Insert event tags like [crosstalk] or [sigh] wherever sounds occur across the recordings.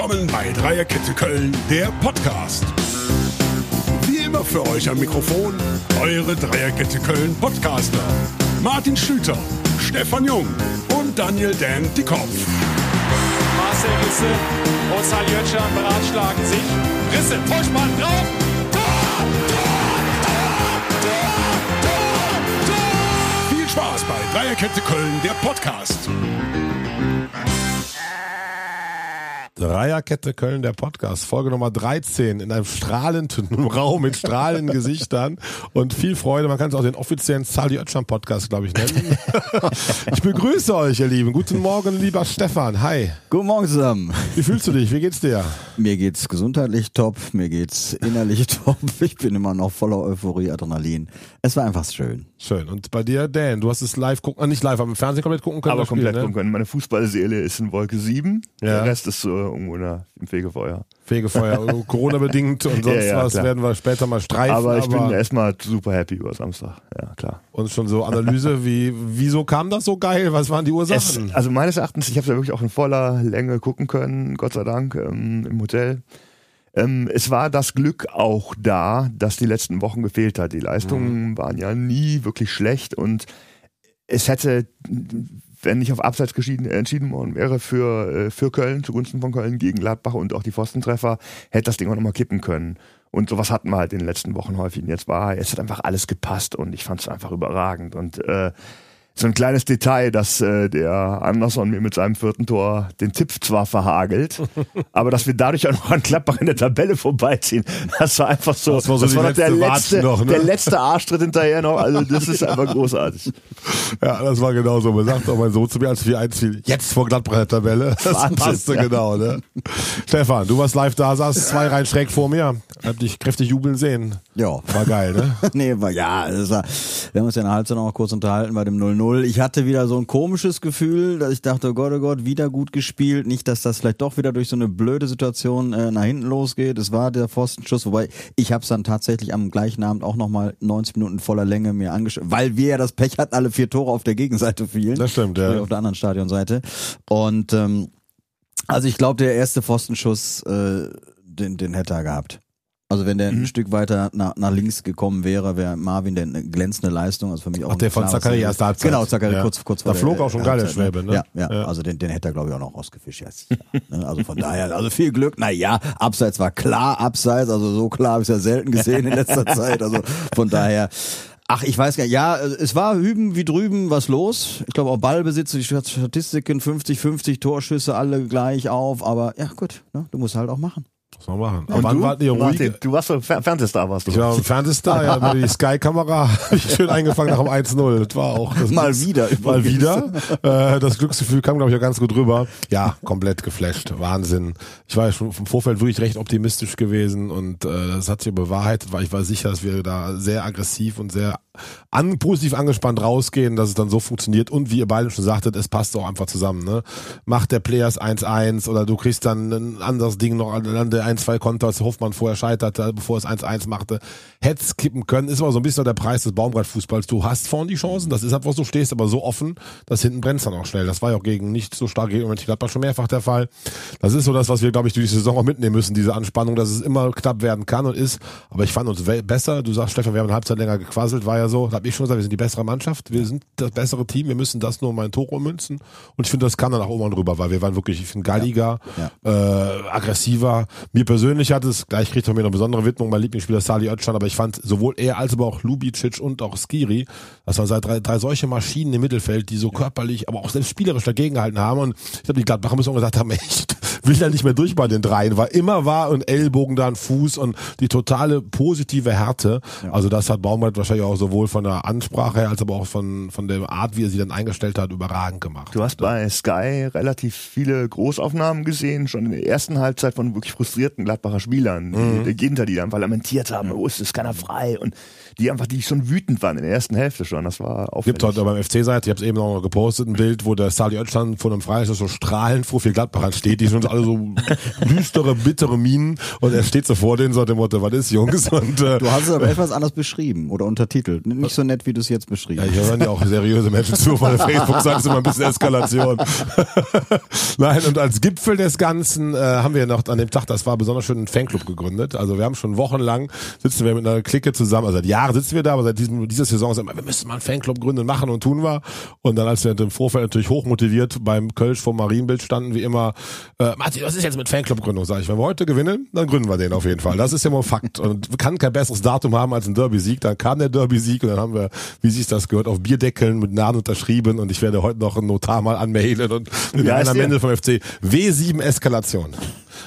Willkommen bei Dreierkette Köln, der Podcast. Wie immer für euch am Mikrofon eure Dreierkette Köln Podcaster. Martin Schlüter, Stefan Jung und Daniel Dan Dickhoff. Marcel Risse und Sali Oetschan beratschlagen sich. Risse, Vollspann drauf. Tor, Tor, Tor. Viel Spaß bei Dreierkette Köln, der Podcast. Dreierkette Köln, der Podcast, Folge Nummer 13 in einem strahlenden [laughs] Raum mit strahlenden Gesichtern und viel Freude. Man kann es auch den offiziellen Sali Oetschan Podcast, glaube ich, nennen. [laughs] ich begrüße euch, ihr Lieben. Guten Morgen, lieber Stefan. Hi. Guten Morgen zusammen. Wie fühlst du dich? Wie geht's dir? Mir geht's gesundheitlich top, mir geht's innerlich [laughs] top. Ich bin immer noch voller Euphorie, Adrenalin. Es war einfach schön. Schön. Und bei dir, Dan, du hast es live gucken, äh, nicht live, aber im Fernsehen komplett gucken können. aber das Spiel, komplett ne? gucken können. Meine Fußballseele ist in Wolke 7. Ja. Der Rest ist so irgendwo in der, im Fegefeuer. Fegefeuer, [laughs] Corona-bedingt und sonst Ja, ja, was klar. werden wir später mal streifen. aber ich bin erstmal super happy über Samstag. Ja, klar. und schon so Analyse, wie, wieso kam das so geil? Was waren die Es, Ursachen? also meines Erachtens, ich habe es ja wirklich auch in voller Länge gucken können, Gott sei Dank, ähm, im Hotel. Ähm, es war das Glück auch da, dass die letzten Wochen gefehlt hat. Die Leistungen waren ja nie wirklich schlecht und es hätte, wenn nicht auf Abseits geschieden, entschieden worden wäre für, äh, für Köln, zugunsten von Köln gegen Gladbach und auch die Pfostentreffer, hätte das Ding auch nochmal kippen können. Und sowas hatten wir halt in den letzten Wochen häufig. Und jetzt war, es hat einfach alles gepasst und ich fand es einfach überragend. Und äh, so ein kleines Detail, dass äh, der Anderson mir mit seinem vierten Tor den Tipp zwar verhagelt, [laughs] aber dass wir dadurch auch noch an Gladbach in der Tabelle vorbeiziehen. Das war einfach so, Das war so die doch der letzte letzte, Watschen noch, ne? der letzte Arschtritt hinterher noch. Also das ist einfach [laughs] großartig. Ja, das war genau so. Man sagt auch mein Sohn zu mir, als 4-1 fiel, jetzt vor Gladbach in der Tabelle. [laughs] Das Wahnsinn, passte ja. genau, ne? Stefan, du warst live da, saß zwei Reihen schräg vor mir. Hab dich kräftig jubeln sehen. Ja. War geil, ne? nee, war, ja, war, wir haben uns ja in der Halbzeit noch mal kurz unterhalten bei dem 0-0. Ich hatte wieder so ein komisches Gefühl, dass ich dachte, oh Gott, oh Gott, wieder gut gespielt. Nicht, dass das vielleicht doch wieder durch so eine blöde Situation äh, nach hinten losgeht. Es war der Pfostenschuss, wobei ich habe es dann tatsächlich am gleichen Abend auch nochmal 90 Minuten voller Länge mir angeschaut, weil wir ja das Pech hatten, alle vier Tore auf der Gegenseite fielen. Das stimmt, ja. Auf der anderen Stadionseite. Und ähm, also ich glaube, der erste Pfostenschuss, äh, den, den hätte er gehabt. Also wenn der Mhm. ein Stück weiter nach, nach links gekommen wäre, wäre Marvin der eine glänzende Leistung. Also für mich auch Ach, der von Zachary erste Halbzeit. Genau, Zachary Ja. kurz, kurz Da vor der, flog auch schon geil der Halbzeit, Schwäbe, ne? Ja, ja, Ja. also den, den hätte er glaube ich auch noch rausgefischt. Ja, ne? Also von daher, also viel Glück. Na ja, Abseits war klar, Abseits, also so klar habe ich ja selten gesehen in letzter [laughs] Zeit. Also von daher. Ach, ich weiß gar nicht. Ja, es war hüben wie drüben was los. Ich glaube auch Ballbesitz, die Statistiken 50-50 Torschüsse alle gleich auf. Aber ja gut, ne? du musst halt auch machen. Was soll man machen? Aber wann wart ihr ruhig? Martin, du warst so Fer Fernsehstar, warst du. Ich war im Fernsehstar, ja, die Sky-Kamera [laughs] hab ich schön eingefangen nach dem 1-0. Das war auch das Mal wieder Mal wieder. Äh, das Glücksgefühl kam, glaube ich, auch ganz gut rüber. Ja, komplett geflasht. Wahnsinn. Ich war ja schon vom Vorfeld wirklich recht optimistisch gewesen und äh, das hat sich bewahrheitet, weil ich war sicher, dass wir da sehr aggressiv und sehr an, positiv angespannt rausgehen, dass es dann so funktioniert und wie ihr beide schon sagtet, es passt auch einfach zusammen. Ne? Macht der Players 1-1 oder du kriegst dann ein anderes Ding noch an der 1-2 Konter, als Hoffmann vorher scheiterte, bevor es 1-1 machte. Hätt's kippen können, ist aber so ein bisschen der Preis des Baumgart-Fußballs. Du hast vorne die Chancen, das ist einfach so, stehst aber so offen, dass hinten brennt's dann auch schnell. Das war ja auch gegen nicht so stark gegen Mönchengladbach schon mehrfach der Fall. Das ist so das, was wir, glaube ich, durch die Saison auch mitnehmen müssen, diese Anspannung, dass es immer knapp werden kann und ist. Aber ich fand uns besser. Du sagst, Stefan, wir haben eine Halbzeit länger gequasselt, war ja so. Da habe ich schon gesagt, wir sind die bessere Mannschaft, wir sind das bessere Team, wir müssen das nur um ein Tor ummünzen. Und ich finde, das kam dann auch irgendwann rüber, weil wir waren wirklich, ich finde, galliger, äh, aggressiver. Mir persönlich hat es, gleich kriegt er mir eine besondere Widmung, mein Lieblingsspieler Sali Özcan, aber ich fand sowohl er als aber auch Lubicic und auch Skiri, das waren seit drei, drei solche Maschinen im Mittelfeld, die so körperlich, aber auch selbst spielerisch dagegengehalten haben. Und ich glaube, die Gladbacher müssen auch gesagt haben, [laughs] echt, will ja nicht mehr durch bei den dreien, weil immer war ein Ellbogen da, ein Fuß und die totale positive Härte. Also das hat Baumgart wahrscheinlich auch sowohl von der Ansprache her als aber auch von, von der Art, wie er sie dann eingestellt hat, überragend gemacht. Du hast bei Sky relativ viele Großaufnahmen gesehen, schon in der ersten Halbzeit von wirklich frustrierten Gladbacher Spielern, Mhm. die, die Ginter, die einfach lamentiert haben, oh, es ist keiner frei und die einfach, die schon wütend waren in der ersten Hälfte schon. Das war auffällig. Gibt heute beim FC-Seite, ich habe es eben noch gepostet, ein Bild, wo der Sali Özcan von einem Freistoß so strahlend vor vier Gladbachern steht, die schon alle so [laughs] düstere, bittere Minen und er steht so vor denen so dem Motto, was ist Jungs? [laughs] Und, äh, Du hast es aber etwas anders beschrieben oder untertitelt. Nicht so nett, wie du es jetzt beschrieben ja, hast. hier hören ja auch seriöse Menschen zu, weil Facebook [laughs] sagt immer ein bisschen Eskalation. Nein, und als Gipfel des Ganzen äh, haben wir noch an dem Tag, das war besonders schön, einen Fanclub gegründet. Also wir haben schon wochenlang, sitzen wir mit einer Clique zusammen, also seit Jahren sitzen wir da, aber seit diesem, dieser Saison sagen wir, wir müssen mal einen Fanclub gründen, machen und tun wir. Und dann, als wir im Vorfeld natürlich hochmotiviert beim Kölsch vom Marienbild standen, wie immer, äh, Martin, was ist jetzt mit Fanclub-Gründung? Sag ich, wenn wir heute gewinnen, dann gründen wir den auf jeden Fall. Das ist ja mal Fakt. Und kann kein besseres Datum haben als ein Derby-Sieg. Dann kam der Derby-Sieg und dann haben wir, wie sich das gehört, auf Bierdeckeln mit Namen unterschrieben und ich werde heute noch einen Notar mal anmailen und mit Wie heißt einer der? Mende vom FC. W7 Eskalation.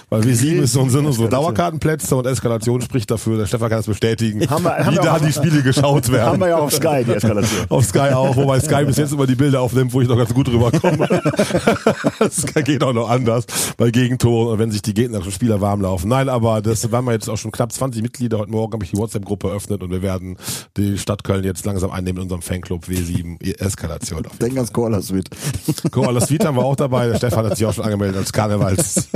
Weil W7 ist so ein Sinne, so Dauerkartenplätze und Eskalation spricht dafür, der Stefan kann das bestätigen, Haben wir- haben wie da auch- die Spiele [laughs] geschaut werden. Haben wir ja auf Sky, die Eskalation. Auf Sky auch, wobei Sky [laughs] bis jetzt immer die Bilder aufnimmt, wo ich noch ganz gut rüberkomme. Sky [laughs] geht auch noch anders bei Gegentoren und wenn sich die gegnerischen Spieler warm laufen. Nein, aber das waren wir jetzt auch schon knapp 20 Mitglieder. Heute Morgen habe ich die WhatsApp-Gruppe eröffnet und wir werden die Stadt Köln jetzt langsam einnehmen in unserem Fanclub W7 Eskalation. Denk ans Callers mit. Koala Sweet haben wir auch dabei. Der Stefan hat sich auch schon angemeldet als Karnevals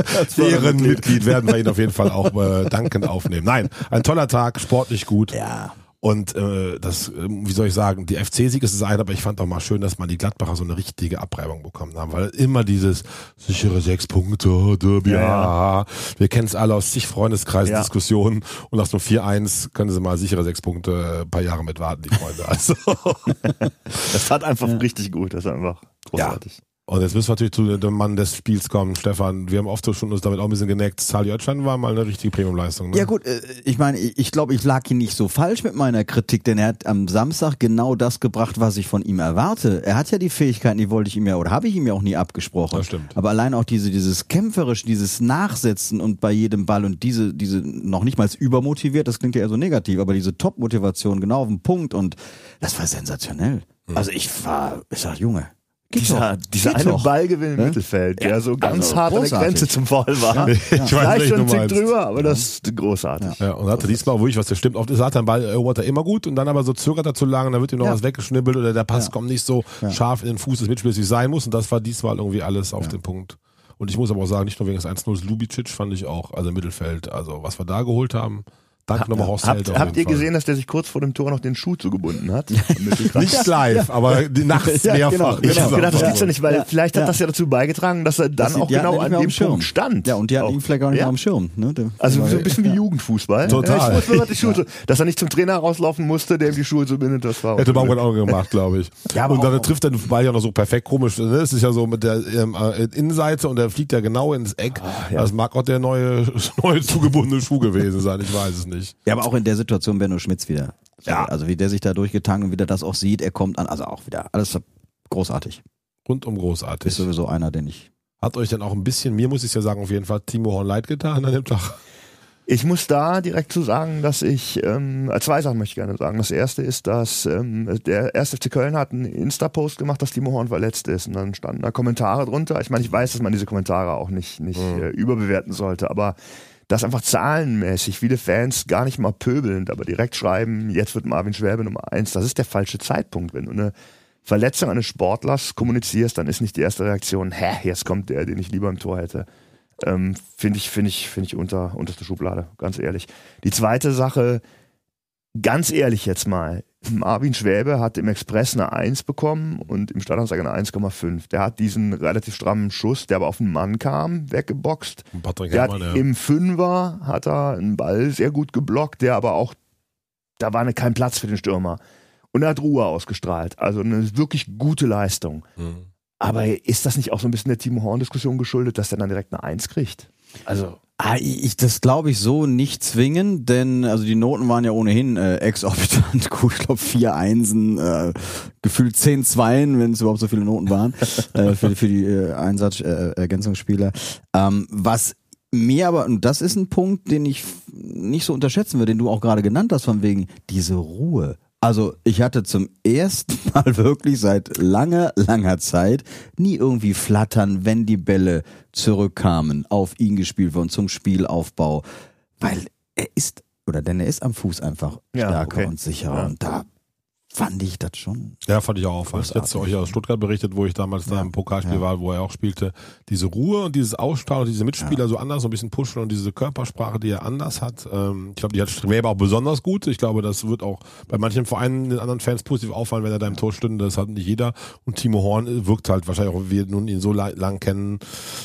Ehrenmitglied. Werden wir ihn auf jeden Fall auch äh, dankend aufnehmen. Nein, ein toller Tag, sportlich gut. Ja. Und äh, das, ähm, wie soll ich sagen, die FC-Sieg ist es ein, aber ich fand auch mal schön, dass man die Gladbacher so eine richtige Abreibung bekommen haben, weil immer dieses sichere sechs Punkte, Derby, Ja, ja. ja, wir kennen es alle aus zig Freundeskreisen, Ja. Diskussionen und nach so 4-1 können sie mal sichere sechs Punkte äh, ein paar Jahre mit warten, die Freunde. Also [laughs] Das hat einfach richtig gut, das ist einfach großartig. Und jetzt müssen wir natürlich zu dem Mann des Spiels kommen, Stefan. Wir haben oft schon uns damit auch ein bisschen geneckt. Sali Özcan war mal eine richtige Premiumleistung. Ne? Ja gut, äh, ich meine, ich ich glaube, ich lag hier nicht so falsch mit meiner Kritik, denn er hat am Samstag genau das gebracht, was ich von ihm erwarte. Er hat ja die Fähigkeiten, die wollte ich ihm ja oder habe ich ihm ja auch nie abgesprochen. Das stimmt. Aber allein auch diese dieses kämpferisch, dieses Nachsetzen und bei jedem Ball und diese diese noch nicht mal übermotiviert, das klingt ja eher so negativ, aber diese Top-Motivation genau auf den Punkt und das war sensationell. Mhm. Also ich war, ich sag Junge, geht Dieser, doch, dieser geht eine doch. Ballgewinn im Ne? Mittelfeld, der so ganz also hart an der großartig. Grenze zum Foul war. [laughs] Ich weiß Vielleicht nicht, schon Tick drüber, aber das ist großartig. Ja, und hatte diesmal wirklich, was der stimmt, oft ist, hat er den Ball erobert er immer gut und dann aber so zögert er zu lang und dann wird ihm noch Ja. was weggeschnibbelt oder der Pass Ja. kommt nicht so Ja. scharf in den Fuß des Mitspielers, wie es sein muss und das war diesmal irgendwie alles auf den Punkt. Und ich muss aber auch sagen, nicht nur wegen des 1-0 Lubicic fand ich auch, also im Mittelfeld, also was wir da geholt haben, danke nochmal Horst Held Habt, habt ihr Fall. gesehen, dass der sich kurz vor dem Tor noch den Schuh zugebunden hat? [laughs] Nicht live, aber die nachts Ja, mehrfach. genau, Ich genau. habe gedacht, das Ja. gibt's ja nicht, weil Ja. vielleicht hat Ja. das ja dazu beigetragen, dass er dann Das- auch genau an dem. Punkt stand. Ja, und die hatten ihn vielleicht auch nicht Ja. mehr am Schirm. Ne? Also so ein bisschen wie Jugendfußball. Total. Ja, ich muss mir die Schuhe, zu- dass er nicht zum Trainer rauslaufen musste, der ihm die Schuhe zubindet, das war auch Hätte. Baumgart auch gemacht, glaube ich. [laughs] Ja, aber und dann trifft er den Ball ja noch so perfekt komisch. Ne? Es ist ja so mit der ähm, äh, Innenseite und der fliegt ja genau ins Eck. Ah, ja. Das mag auch der neue, [laughs] neue zugebundene Schuh gewesen sein. Ich weiß es nicht. Ja, aber auch in der Situation Benno Schmitz wieder. Ja. Also wie der sich da durchgetankt und wie der das auch sieht, er kommt an, also auch wieder alles großartig. Rundum großartig. Ist sowieso einer, den ich. Hat euch dann auch ein bisschen, mir muss ich ja sagen, auf jeden Fall Timo Horn leid getan an dem Tag. Ich muss da direkt zu sagen, dass ich, ähm, äh, zwei Sachen möchte ich gerne sagen. Das erste ist, dass ähm, der erste FC Köln hat einen Insta-Post gemacht, dass Timo Horn verletzt ist. Und dann standen da Kommentare drunter. Ich meine, ich weiß, dass man diese Kommentare auch nicht, nicht äh, überbewerten sollte, aber dass einfach zahlenmäßig viele Fans gar nicht mal pöbelnd, aber direkt schreiben, jetzt wird Marvin Schwäbe Nummer eins. Das ist der falsche Zeitpunkt. Wenn du eine Verletzung eines Sportlers kommunizierst, dann ist nicht die erste Reaktion, hä, jetzt kommt der, den ich lieber im Tor hätte. Ähm, finde ich, finde ich, finde ich unter, unterste Schublade, ganz ehrlich. Die zweite Sache, ganz ehrlich jetzt mal, Marvin Schwäbe hat im Express eine 1 bekommen und im Stadtanzeiger eine 1,5. Der hat diesen relativ strammen Schuss, der aber auf den Mann kam, weggeboxt. Patrick Der hat Herrmann, ja. im Fünfer hat er einen Ball sehr gut geblockt, der aber auch, da war ne, kein Platz für den Stürmer. Und er hat Ruhe ausgestrahlt. Also eine wirklich gute Leistung. Mhm. Aber ist das nicht auch so ein bisschen der Timo Horn-Diskussion geschuldet, dass der dann direkt eine Eins kriegt? Also. Ah, ich, das glaube ich so nicht zwingen, denn also die Noten waren ja ohnehin äh, exorbitant [laughs] gut. Ich glaube vier Einsen, äh, gefühlt zehn Zweien, wenn es überhaupt so viele Noten waren [laughs] äh, für, für die äh, Einsatz äh, Ergänzungsspieler. Ähm, was mir aber, und das ist ein Punkt, den ich nicht so unterschätzen würde, den du auch gerade genannt hast, von wegen diese Ruhe. Also ich hatte zum ersten [laughs] Mal wirklich seit langer, langer Zeit nie irgendwie flattern, wenn die Bälle zurückkamen, auf ihn gespielt wurden zum Spielaufbau. Weil er ist, oder denn er ist am Fuß einfach Ja, stärker okay. und sicherer. Ja. Und da fand ich das schon. Ja, fand ich auch auffallend. Ich zu euch aus Stuttgart berichtet, wo ich damals da im Pokalspiel ja. war, wo er auch spielte. Diese Ruhe und dieses Ausstrahlen und diese Mitspieler so anders, so ein bisschen pushen und diese Körpersprache, die er anders hat. Ähm, ich glaube, die hat Schwäber auch besonders gut. Ich glaube, das wird auch bei manchen Vereinen den anderen Fans positiv auffallen, wenn er da im Tor stünde. Das hat nicht jeder. Und Timo Horn wirkt halt wahrscheinlich auch, wir nun ihn so lang kennen,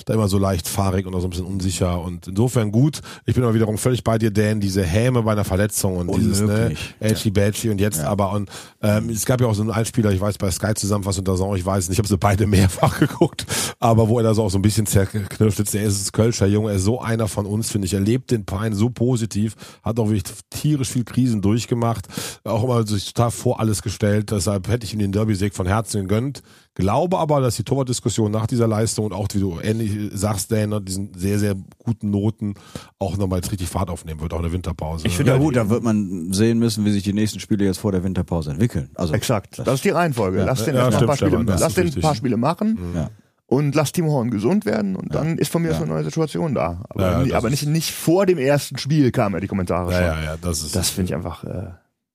da immer so leicht fahrig und auch so ein bisschen unsicher. Und insofern gut. Ich bin aber wiederum völlig bei dir, Dan, diese Häme bei einer Verletzung und dieses, ne, Unmöglich. Elchi Belchi und jetzt aber und ähm, es gab ja auch so einen Einspieler, ich weiß bei Sky zusammenfassung unter Song, ich weiß nicht, ich habe sie beide mehrfach [laughs] geguckt, aber wo er da so auch so ein bisschen zerknirscht sitzt, er ist ein Kölscher Junge, er ist so einer von uns, finde ich, er lebt den Verein so positiv, hat auch wirklich tierisch viel Krisen durchgemacht, auch immer sich total vor alles gestellt, deshalb hätte ich ihm den Derby-Sieg von Herzen gegönnt, glaube aber, dass die Torwartdiskussion nach dieser Leistung und auch, wie du ähnlich sagst, Dan, diesen sehr, sehr guten Noten auch nochmal jetzt richtig Fahrt aufnehmen wird, auch in der Winterpause. Ich finde Ja Ja, gut, da wird man sehen müssen, wie sich die nächsten Spiele jetzt vor der Winterpause entwickeln. Also Exakt. Das ist die Reihenfolge. Lass den Ja, ein paar stimmt, Spiele, Stefan, das lass den paar Spiele machen Ja. und lass Timo Horn gesund werden und dann ist von mir aus eine neue Situation da. Aber, Ja, ja, das aber nicht, nicht vor dem ersten Spiel kamen ja die Kommentare ja, schon. ja, ja, das ist Das finde ich einfach äh,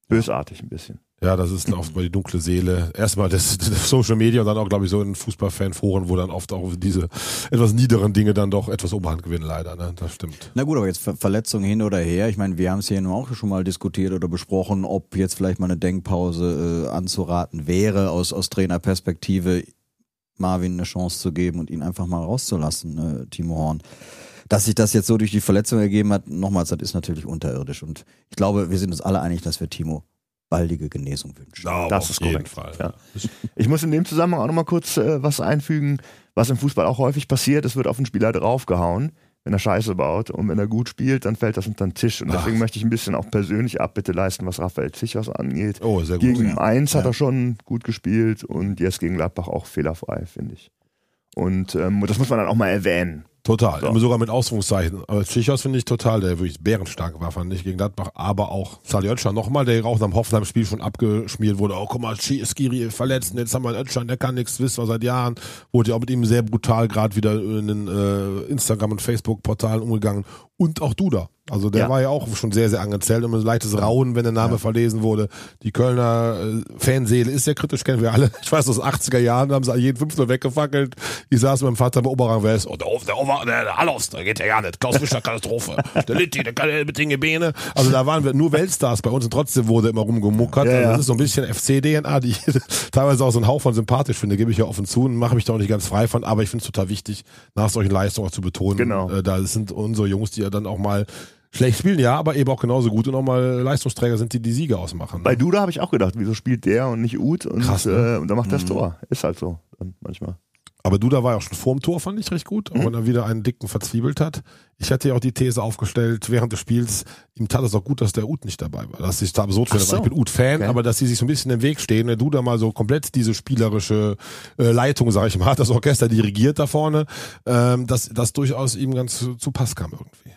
bösartig ein bisschen. Ja, das ist oft mal die dunkle Seele. Erstmal das, [laughs] das Social Media und dann auch, glaube ich, so in Fußballfanforen, wo dann oft auch diese etwas niederen Dinge dann doch etwas Oberhand gewinnen, leider. Ne? Das stimmt. Na gut, aber jetzt Ver Verletzungen hin oder her. Ich meine, wir haben es hier nun auch schon mal diskutiert oder besprochen, ob jetzt vielleicht mal eine Denkpause äh, anzuraten wäre, aus, aus Trainerperspektive Marvin eine Chance zu geben und ihn einfach mal rauszulassen, äh, Timo Horn. Dass sich das jetzt so durch die Verletzung ergeben hat, nochmals, das ist natürlich unterirdisch. Und ich glaube, wir sind uns alle einig, dass wir Timo baldige Genesung wünschen. Das ist korrekt. Fall. Ja. Ich muss in dem Zusammenhang auch nochmal kurz äh, was einfügen, was im Fußball auch häufig passiert. Es wird auf den Spieler draufgehauen, wenn er Scheiße baut. Und wenn er gut spielt, dann fällt das unter den Tisch. Und deswegen möchte ich ein bisschen auch persönlich Abbitte leisten, was Raphael Zichos angeht. Oh, sehr gut. Gegen ja. Mainz hat er schon gut gespielt und jetzt gegen Gladbach auch fehlerfrei, finde ich. Und ähm, das muss man dann auch mal erwähnen. Total. So. Sogar mit Ausrufungszeichen. Aber Tschichos finde ich total, der wirklich bärenstark war, fand ich, gegen Gladbach. Aber auch Saliotscha nochmal, der auch nach dem Hoffenheim-Spiel schon abgeschmiert wurde. Oh, guck mal, Skiri verletzt, und jetzt haben wir einen Özcan, der kann nichts, wissen wir seit Jahren. Wurde ja auch mit ihm sehr brutal gerade wieder in den äh, Instagram- und Facebook-Portalen umgegangen. Und auch Duda. Also der Ja. war ja auch schon sehr, sehr angezählt und ein leichtes Rauen, wenn der Name verlesen wurde. Die Kölner äh, Fanseele ist sehr kritisch, kennen wir alle. [laughs] Ich weiß, aus den 80er Jahren haben sie jeden Fünftel weggefackelt. Ich saß mit meinem Vater bei Oberrang West. Oh, der, Ober- der, Ober- der, der Hallos, der geht ja gar nicht. Klaus Fischer, [laughs] Katastrophe. Der Litti, der kann ja mit den Beine. Also da waren wir nur Weltstars bei uns und trotzdem wurde immer rumgemuckert. Ja, also ja. das ist so ein bisschen FC-DNA, die ich [laughs] teilweise auch so einen Hauch von sympathisch finde, gebe ich ja offen zu und mache mich da auch nicht ganz frei von. Aber ich finde es total wichtig, nach solchen Leistungen auch zu betonen. Genau. Äh, da sind unsere Jungs, die ja dann auch mal schlecht spielen, ja, aber eben auch genauso gut und auch mal Leistungsträger sind, die die Siege ausmachen. Bei Duda habe ich auch gedacht, wieso spielt der und nicht Uth? Und, Krass, ne? äh, und dann macht er das Tor. Ist halt so dann manchmal. Aber Duda war ja auch schon vorm Tor, fand ich recht gut, auch wenn er wieder einen dicken verzwiebelt hat. Ich hätte ja auch die These aufgestellt, während des Spiels, ihm tat es auch gut, dass der Uth nicht dabei war. Dass ich es absurd finde, so. ich bin Uth-Fan, Okay. aber dass sie sich so ein bisschen im Weg stehen, wenn Duda mal so komplett diese spielerische äh, Leitung, sag ich mal, hat [laughs] das Orchester dirigiert da vorne, ähm, dass das durchaus ihm ganz zu, zu Pass kam irgendwie.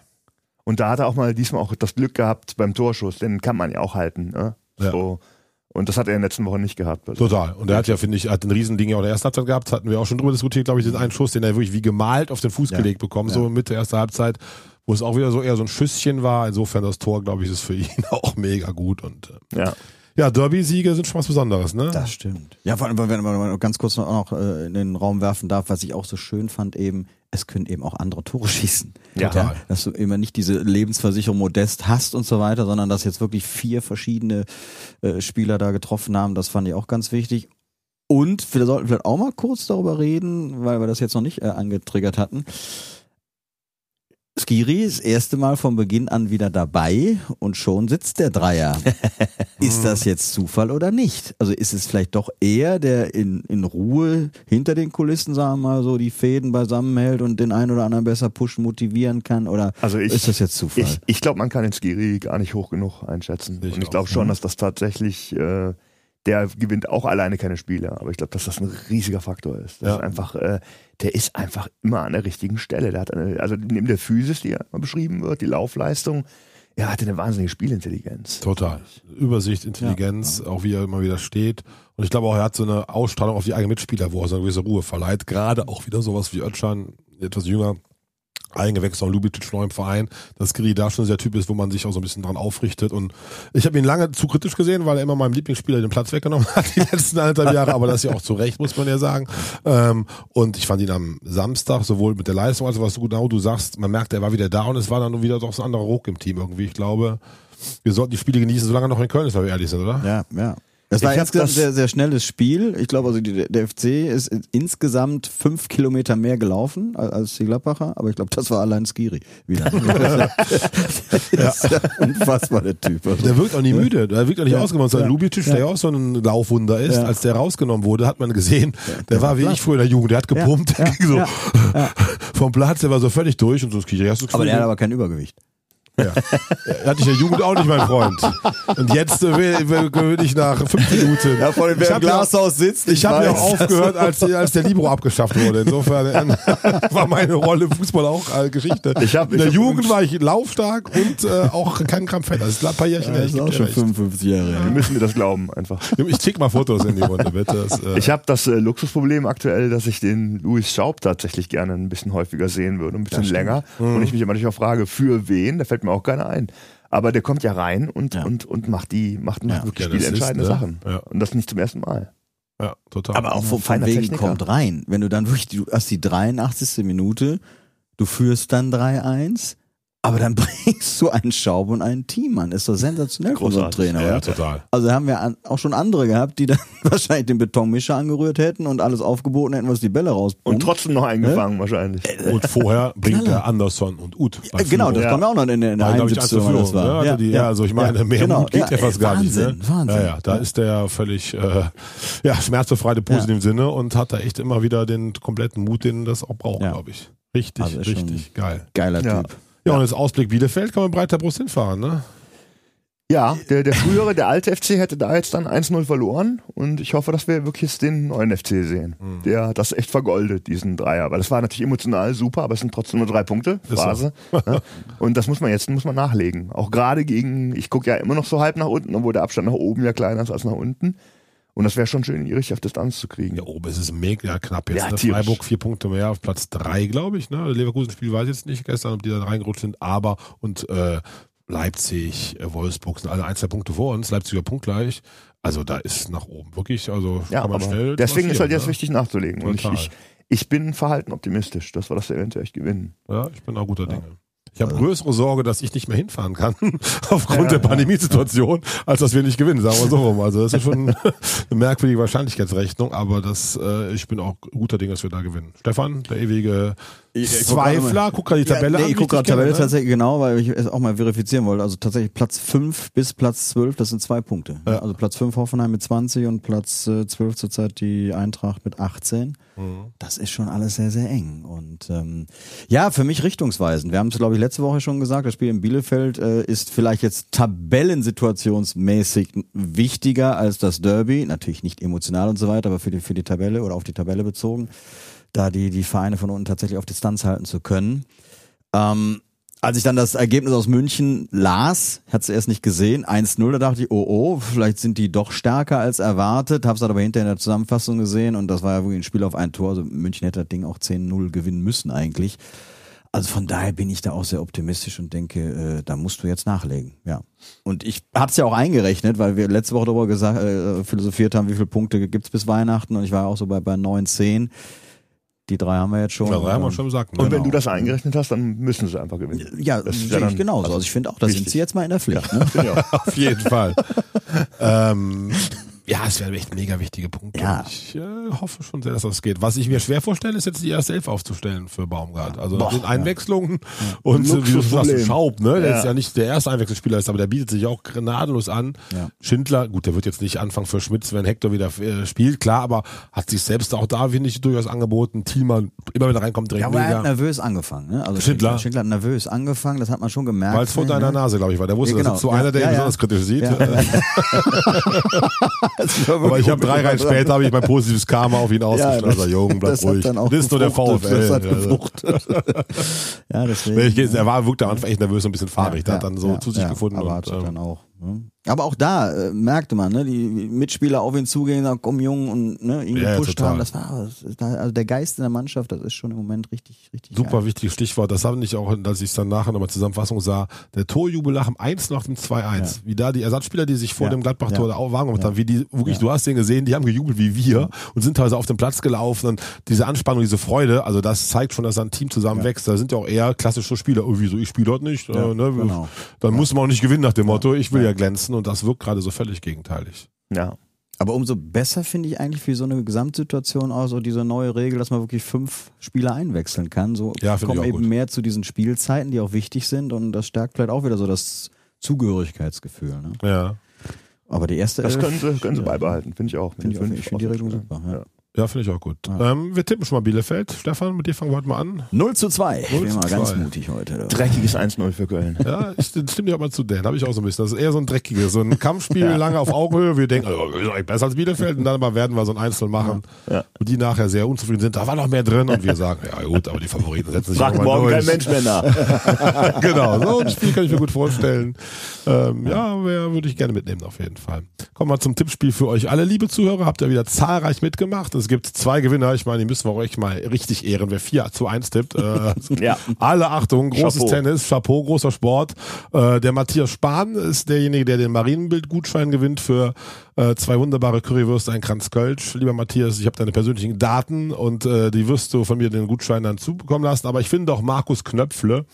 Und da hat er auch mal diesmal auch das Glück gehabt beim Torschuss, den kann man ja auch halten. Ne? Ja. So. Und das hat er in den letzten Wochen nicht gehabt. Also, Total. Und er hat ja, finde ich, hat ein Riesending ja auch in der ersten Halbzeit gehabt, hatten wir auch schon drüber diskutiert, glaube ich, den einen Schuss, den er wirklich wie gemalt auf den Fuß Ja. gelegt bekommen, so Mitte erster Halbzeit, wo es auch wieder so eher so ein Schüsschen war. Insofern das Tor, glaube ich, ist für [laughs] ihn auch mega gut. Und äh, ja. ja, Derby-Siege sind schon was Besonderes, ne? Das stimmt. Ja, vor allem, wenn man mal ganz kurz noch äh, in den Raum werfen darf, was ich auch so schön fand, eben, es können eben auch andere Tore [laughs] schießen. Ja. Total. dass du immer nicht diese Lebensversicherung modest hast und so weiter, sondern dass jetzt wirklich vier verschiedene äh, Spieler da getroffen haben, das fand ich auch ganz wichtig. Und wir sollten vielleicht auch mal kurz darüber reden, weil wir das jetzt noch nicht äh, angetriggert hatten. Skiri ist das erste Mal von Beginn an wieder dabei und schon sitzt der Dreier. [laughs] ist das jetzt Zufall oder nicht? Also ist es vielleicht doch er, der in, in Ruhe hinter den Kulissen, sagen wir mal so, die Fäden beisammenhält und den einen oder anderen besser pushen, motivieren kann? Oder Also ich, ist das jetzt Zufall? Ich, ich glaube, man kann den Skiri gar nicht hoch genug einschätzen. Ich und ich glaube schon, dass das tatsächlich, äh, der gewinnt auch alleine keine Spiele. Aber ich glaube, dass das ein riesiger Faktor ist. Das Ja. ist einfach, äh, der ist einfach immer an der richtigen Stelle. Der hat eine, also neben der Physis, die ja beschrieben wird, die Laufleistung, er hatte eine wahnsinnige Spielintelligenz. Total. Übersicht, Intelligenz, auch wie er immer wieder steht. Und ich glaube auch, er hat so eine Ausstrahlung auf die eigenen Mitspieler, wo er so eine gewisse Ruhe verleiht. Gerade auch wieder sowas wie Özcan, etwas jünger, eingewechselt von Lubitsch neu im Verein, dass Giri da schon der Typ ist, wo man sich auch so ein bisschen dran aufrichtet. Und ich habe ihn lange zu kritisch gesehen, weil er immer meinem Lieblingsspieler den Platz weggenommen hat die letzten anderthalb Jahre, aber das ist ja auch zu Recht, muss man ja sagen. Ähm, und ich fand ihn am Samstag sowohl mit der Leistung, als auch was du genau du sagst, man merkt, er war wieder da und es war dann wieder doch so ein anderer Ruck im Team irgendwie. Ich glaube, wir sollten die Spiele genießen, solange er noch in Köln ist, weil wir ehrlich sind, oder? Ja, ja. Es war insgesamt das- ein sehr, sehr schnelles Spiel. Ich glaube, also die, der FC ist insgesamt fünf Kilometer mehr gelaufen als, die Gladbacher, aber ich glaube, das war allein Skiri wieder. [laughs] das ist ja unfassbar, der Typ. Also. Der wirkt auch nie müde, der wirkt auch nicht Ja. ausgemacht. Ja. Ja. Lubitsch, der ja auch so ein Laufwunder ist, Ja. als der rausgenommen wurde, hat man gesehen, der war wie ich früher in der Jugend, der hat gepumpt, der ging so [laughs] vom Platz, der war so völlig durch und so Skiri, hast du das aber der hat aber kein Übergewicht. Ja. Hatte ich in der Jugend auch nicht, mein Freund. Und jetzt äh, ich nach fünf Minuten. vor allem, ich hab ja, sitzt. ich habe ja auch aufgehört, als, als der Libro abgeschafft wurde. Insofern äh, [laughs] war meine Rolle im Fußball auch äh, Geschichte. Ich hab- in der Jugend war ich laufstark und äh, auch kein Gramm Fett. Das ist ein paar Jährchen her. Das Ich, auch schon recht. 55 Jahre. Wir Ja. müssen dir das glauben, einfach. ich tick mal Fotos in die Runde, bitte. Das, äh, Ich habe das äh, Luxusproblem aktuell, dass ich den Louis Schaub tatsächlich gerne ein bisschen häufiger sehen würde, ein bisschen länger. Mhm. Und ich mich immer auch frage, für wen? Da fällt mir auch keiner ein. Aber der kommt ja rein und, Ja. und, und macht die, macht, macht wirklich Ja, spielentscheidende ist, ne? Sachen. Ja. Und das nicht zum ersten Mal. ja, total. Aber auch von, von wegen Techniker. kommt rein. Wenn du dann wirklich, du hast die 83. Minute, du führst dann 3-1, aber dann [laughs] bringst du einen Schaub und ein Team an. Ist doch sensationell von so einem Großartig. Trainer, ja, oder? total. Also haben wir auch schon andere gehabt, die dann [laughs] wahrscheinlich den Betonmischer angerührt hätten und alles aufgeboten hätten, was die Bälle rauspumpt. Und trotzdem noch eingefangen wahrscheinlich. Und vorher [laughs] bringt der Anderson und Ut. bei Äh, genau, das. Ja. kam ja auch noch in der, in der War, glaub ich, 71. oder was Führung, war. ne? Also, die, ja, also ich meine, mehr genau. Mut geht ja, fast gar nicht. Wahnsinn, Ne? Wahnsinn. Ja, ja, da ist der völlig äh, ja, schmerzbefreit im positiven Sinne und hat da echt immer wieder den kompletten Mut, den das auch braucht, Ja. glaube ich. Richtig, Also richtig geil. Geiler Ja. Typ. Ja, und jetzt Ausblick Bielefeld kann man breiter Brust hinfahren, ne? Ja, der, der frühere, der alte FC hätte da jetzt dann 1-0 verloren und ich hoffe, dass wir wirklich jetzt den neuen FC sehen. Mhm. Der hat das echt vergoldet, diesen Dreier. Weil das war natürlich emotional super, aber es sind trotzdem nur drei Punkte, so. Phase. ne? [laughs] Und das muss man jetzt muss man nachlegen. Auch gerade gegen, ich gucke ja immer noch so halb nach unten, obwohl der Abstand nach oben ja kleiner ist als nach unten. Und das wäre schon schön, ihn richtig auf Distanz zu kriegen. Ja, oben ist es mega knapp jetzt. Ja, ne? Freiburg vier Punkte mehr auf Platz drei, glaube ich. Ne? Leverkusen-Spiel weiß ich jetzt nicht gestern, ob die da reingerutscht sind, aber und äh, Leipzig, äh, Wolfsburg sind alle ein, zwei Punkte vor uns, Leipziger punktgleich. Also da ist nach oben wirklich, also Ja, kann man aber schnell. deswegen ist halt jetzt marschieren, wichtig nachzulegen. Und ich, Total. ich, ich bin verhalten optimistisch, dass wir das eventuell echt gewinnen. Ne? Ja, ich bin auch guter Dinge. Ich habe größere Sorge, dass ich nicht mehr hinfahren kann, [laughs] aufgrund der Pandemiesituation, als dass wir nicht gewinnen, sagen wir so rum. Also das ist schon [laughs] eine merkwürdige Wahrscheinlichkeitsrechnung, aber das, äh, ich bin auch guter Dinge, dass wir da gewinnen. Stefan, der ewige Zweifler, guck gerade die Tabelle ja, an. nee, ich guck gerade richtig Tabelle ne? tatsächlich genau, weil ich es auch mal verifizieren wollte. Also tatsächlich Platz 5 bis Platz 12, das sind zwei Punkte. Ja. Also Platz 5 Hoffenheim mit 20 und Platz äh, 12 zurzeit die Eintracht mit 18. Mhm. Das ist schon alles sehr, sehr eng. Und ähm, ja, für mich richtungsweisend. Wir haben es, glaube ich, letzte Woche schon gesagt, das Spiel in Bielefeld äh, ist vielleicht jetzt tabellensituationsmäßig wichtiger als das Derby. Natürlich nicht emotional und so weiter, aber für die, für die Tabelle oder auf die Tabelle bezogen, da die, die Vereine von unten tatsächlich auf Distanz halten zu können. Ähm, als ich dann das Ergebnis aus München las, hat es erst nicht gesehen, 1-0, da dachte ich, oh oh, vielleicht sind die doch stärker als erwartet, hab's dann aber hinterher in der Zusammenfassung gesehen und das war ja wirklich ein Spiel auf ein Tor, also München hätte das Ding auch 10-0 gewinnen müssen eigentlich. Also von daher bin ich da auch sehr optimistisch und denke, äh, da musst du jetzt nachlegen, ja. Und ich hab's ja auch eingerechnet, weil wir letzte Woche darüber gesagt, äh, philosophiert haben, wie viele Punkte gibt's bis Weihnachten und ich war auch so bei, bei 9, 10. Die drei haben wir jetzt schon. Ja, drei haben wir Ähm, schon gesagt. Und ne? wenn du das eingerechnet hast, dann müssen sie einfach gewinnen. Ja, Das ist sehe ja ich genauso. also Also ich finde auch, da sind sie jetzt mal in der Pflicht. Ne? [laughs] Auf jeden Fall. [laughs] ähm, ja, es wären echt mega wichtige Punkte. Ja. Ich äh, hoffe schon sehr, dass das geht. Was ich mir schwer vorstelle, ist jetzt die erste Elf aufzustellen für Baumgart. Also nach den Einwechslungen und so, wie du sagst. Schaub, ne? Der Ja. ist ja nicht der erste Einwechselspieler ist, aber der bietet sich auch gnadenlos an. Ja. Schindler, gut, der wird jetzt nicht anfangen für Schmitz, wenn Hector wieder äh, spielt, klar, aber hat sich selbst auch da, finde ich, durchaus angeboten. Thielmann, immer wenn er reinkommt, direkt Ja, aber er hat mega. nervös angefangen. Ne? Also Schindler. Schindler hat nervös angefangen, das hat man schon gemerkt. Weil es vor deiner ne? Nase, glaube ich, war. Der wusste, Ja, genau. das ist so Ja, einer, der ja, ihn ja. besonders kritisch sieht. [laughs] Ja. Äh, Aber ich habe drei Reihen später habe ich mein positives Karma auf ihn ausgeschlagen. das- Also, Jung, bleib das hat ruhig. dann auch Das ist nur der VfL. Das hat Also, gefruchtet. [laughs] ja, deswegen. ich, er war, wirkte am Anfang echt nervös, und ein bisschen fahrig. Der hat dann so ja, zu sich ja, gefunden. Aber und, hat ähm, dann auch. Ne? Aber auch da äh, merkte man, ne, die Mitspieler auf ihn zugehen, sagen, komm Jung und ne, ihn Ja, ja, gepusht total. haben. Das war das also der Geist in der Mannschaft, das ist schon im Moment richtig, richtig Super geil. wichtiges Stichwort. Das habe ich auch, als ich es dann nachher nochmal Zusammenfassung sah. Der Torjubel nach dem 1 nach dem 2-1. Wie da die Ersatzspieler, die sich vor Ja. dem Gladbach-Tor Ja. da auch warm gemacht Ja. haben, wie die, wirklich, Ja. du hast den gesehen, die haben gejubelt wie wir und sind teilweise auf den Platz gelaufen und diese Anspannung, diese Freude, also das zeigt schon, dass da ein Team zusammenwächst. Da sind ja auch eher klassische Spieler. Oh, wieso, ich spiele dort nicht? Ja, äh, ne? genau. Dann muss man auch nicht gewinnen nach dem Motto, ich will ja, glänzen und das wirkt gerade so völlig gegenteilig. Ja. Aber umso besser finde ich eigentlich für so eine Gesamtsituation auch so diese neue Regel, dass man wirklich fünf Spieler einwechseln kann. So Ja, kommen eben gut. mehr zu diesen Spielzeiten, die auch wichtig sind und das stärkt vielleicht auch wieder so das Zugehörigkeitsgefühl. Ne? Ja. Aber die erste Das Elf, können sie, können sie ja, beibehalten, finde ich auch. Finde ich, auch- ich finde die Regelung super. Ja. Ja, finde ich auch gut. Ähm, wir tippen schon mal Bielefeld. Stefan, mit dir fangen wir heute mal an. 0 zu 2. Ich 0 bin mal ganz 2. mutig heute. du. Dreckiges 1-0 für Köln. Ja, ich stimme dir auch mal zu, Dan. Habe ich auch so ein bisschen. Das ist eher so ein dreckiges, so ein Kampfspiel [laughs] lange auf Augenhöhe. Wir denken, oh, wir sind eigentlich besser als Bielefeld. Und dann aber werden wir so ein Einzel machen. Ja. Und die nachher sehr unzufrieden sind. Da war noch mehr drin. Und wir sagen, ja gut, aber die Favoriten setzen sich Fragt morgen durch. kein Mensch mehr nach. [laughs] genau, so ein Spiel kann ich mir gut vorstellen. Ähm, ja, wer würde ich gerne mitnehmen auf jeden Fall. Kommen wir zum Tippspiel für euch alle, liebe Zuhörer. Habt ihr wieder zahlreich mitgemacht. Es gibt zwei Gewinner. Ich meine, die müssen wir euch mal richtig ehren. Wer 4 zu 1 tippt. Äh, [laughs] Ja. Alle Achtung, großes Chapeau. Tennis, Chapeau, großer Sport. Äh, der Matthias Spahn ist derjenige, der den Marienbild-Gutschein gewinnt für äh, zwei wunderbare Currywürste, ein Kranz Kölsch. Lieber Matthias, ich habe deine persönlichen Daten und äh, die wirst du von mir den Gutschein dann zubekommen lassen. Aber ich finde auch Markus Knöpfle,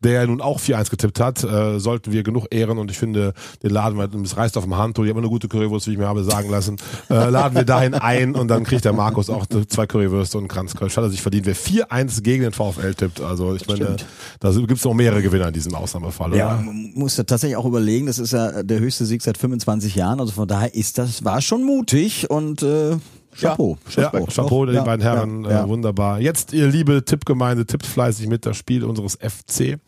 der nun auch 4-1 getippt hat, äh, sollten wir genug ehren und ich finde, den laden wir, es reißt auf dem Handtuch, die haben eine gute Currywurst, wie ich mir habe sagen lassen, äh, laden wir dahin ein und dann kriegt der Markus auch zwei Currywürste und einen Kranz Kölsch. Hat er sich verdient. Wer 4-1 gegen den VfL tippt, also ich meine, da gibt es noch mehrere Gewinner in diesem Ausnahmefall, oder? Ja, man muss ja tatsächlich auch überlegen, das ist ja der höchste Sieg seit 25 Jahren, also von daher ist das, war schon mutig und äh, Chapeau. Ja, Chapeau, Ja, beiden Herren, ja, ja. Äh, wunderbar. Jetzt, ihr liebe Tippgemeinde, tippt fleißig mit das Spiel unseres FC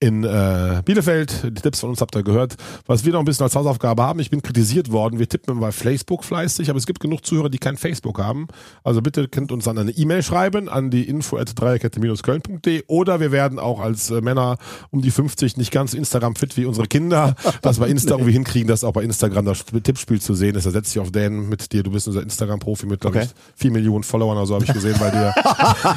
in äh, Bielefeld. Die Tipps von uns habt ihr gehört. Was wir noch ein bisschen als Hausaufgabe haben, ich bin kritisiert worden, wir tippen bei Facebook fleißig, aber es gibt genug Zuhörer, die kein Facebook haben. Also bitte könnt uns dann eine E-Mail schreiben an die info at dreierkette-köln.de oder wir werden auch als äh, Männer um die 50 nicht ganz Instagram fit wie unsere Kinder, dass wir Insta [laughs] irgendwie hinkriegen, dass auch bei Instagram das Tippspiel zu sehen ist. Da setze ich auf Dan mit dir. Du bist unser Instagram-Profi mit, glaube Okay. ich, vier Millionen Followern oder so habe ich gesehen bei dir. [laughs]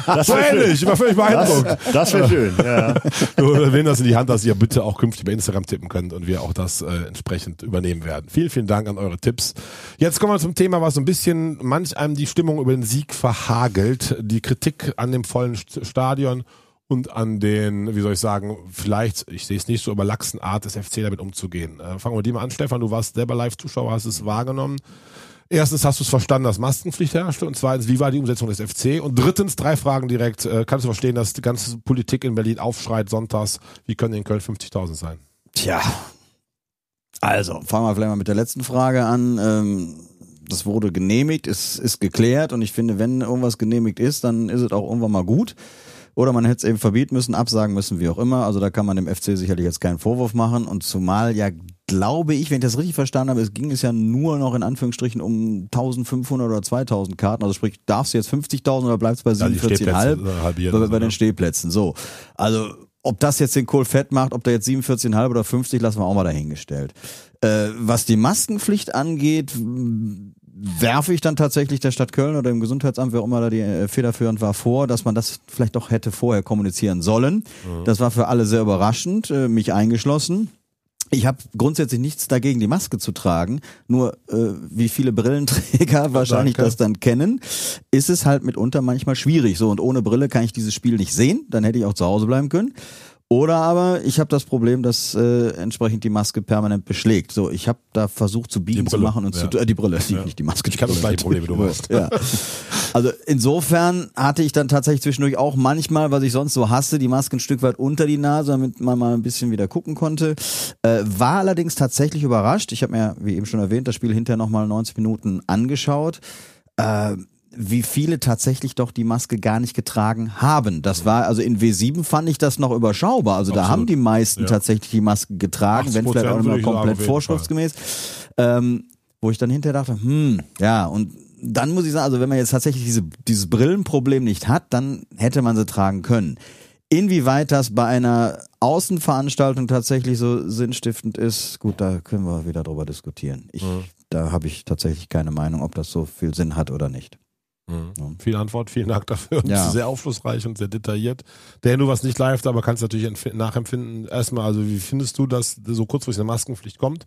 Das so ähnlich, ich war völlig beeindruckt. Das, das wäre schön. Ja. [laughs] Du das in die Hand, dass ihr bitte auch künftig bei Instagram tippen könnt und wir auch das äh, entsprechend übernehmen werden. Vielen, vielen Dank an eure Tipps. Jetzt kommen wir zum Thema, was so ein bisschen manch einem die Stimmung über den Sieg verhagelt. Die Kritik an dem vollen St- Stadion und an den, wie soll ich sagen, vielleicht, ich sehe es nicht so, aber Art des FC damit umzugehen. Äh, fangen wir die mal an, Stefan. Du warst selber Live-Zuschauer, hast es wahrgenommen. Erstens hast du es verstanden, dass Maskenpflicht herrschte und zweitens, wie war die Umsetzung des FC und drittens, drei Fragen direkt, äh, kannst du verstehen, dass die ganze Politik in Berlin aufschreit sonntags, wie können in Köln 50.000 sein? Tja. Also, fangen wir vielleicht mal mit der letzten Frage an. Ähm, das wurde genehmigt, es ist geklärt und ich finde, wenn irgendwas genehmigt ist, dann ist es auch irgendwann mal gut. Oder man hätte es eben verbieten müssen, absagen müssen, wie auch immer. Also da kann man dem FC sicherlich jetzt keinen Vorwurf machen. Und zumal ja, glaube ich, wenn ich das richtig verstanden habe, es ging es ja nur noch in Anführungsstrichen um 1500 oder 2000 Karten. Also sprich, darfst du jetzt 50.000 oder bleibst bei Ja, die 47,5 Stehplätze, äh, bei, bei den? Stehplätzen. So. Also, ob das jetzt den Kohl fett macht, ob der jetzt 47,5 oder 50, lassen wir auch mal dahingestellt. Äh, was die Maskenpflicht angeht, werfe ich dann tatsächlich der Stadt Köln oder dem Gesundheitsamt, wer auch immer da die äh, federführend war, vor, dass man das vielleicht doch hätte vorher kommunizieren sollen. Das war für alle sehr überraschend, äh, mich eingeschlossen. Ich habe grundsätzlich nichts dagegen, die Maske zu tragen. Nur äh, wie viele Brillenträger wahrscheinlich Danke. das dann kennen, ist es halt mitunter manchmal schwierig. So und ohne Brille kann ich dieses Spiel nicht sehen. Dann hätte ich auch zu Hause bleiben können. Oder aber ich habe das Problem, dass äh, entsprechend die Maske permanent beschlägt. So, ich habe da versucht zu biegen, zu machen und ja. zu äh, die Brille, die, nicht die Maske. Ich kann das gleiche Problem, wie du hast. Ja. Also insofern hatte ich dann tatsächlich zwischendurch auch manchmal, was ich sonst so hasse, die Maske ein Stück weit unter die Nase, damit man mal ein bisschen wieder gucken konnte. Äh, war allerdings tatsächlich überrascht. Ich habe mir, wie eben schon erwähnt, das Spiel hinterher nochmal 90 Minuten angeschaut. Äh, wie viele tatsächlich doch die Maske gar nicht getragen haben. Das war, also in W7 fand ich das noch überschaubar. Also da Absolut. haben die meisten Ja. tatsächlich die Maske getragen, wenn 80% vielleicht auch sagen, komplett vorschriftsgemäß. Ähm, wo ich dann hinterher dachte, hm, ja, und dann muss ich sagen, also wenn man jetzt tatsächlich diese, dieses Brillenproblem nicht hat, dann hätte man sie tragen können. Inwieweit das bei einer Außenveranstaltung tatsächlich so sinnstiftend ist, gut, da können wir wieder drüber diskutieren. Ich, Da habe ich tatsächlich keine Meinung, ob das so viel Sinn hat oder nicht. Mhm. Viel Antwort, vielen Dank dafür. Ja. Sehr aufschlussreich und sehr detailliert. Der du was nicht live, aber kannst natürlich empf- nachempfinden. Erstmal, also wie findest du, dass so kurzfristig eine Maskenpflicht kommt?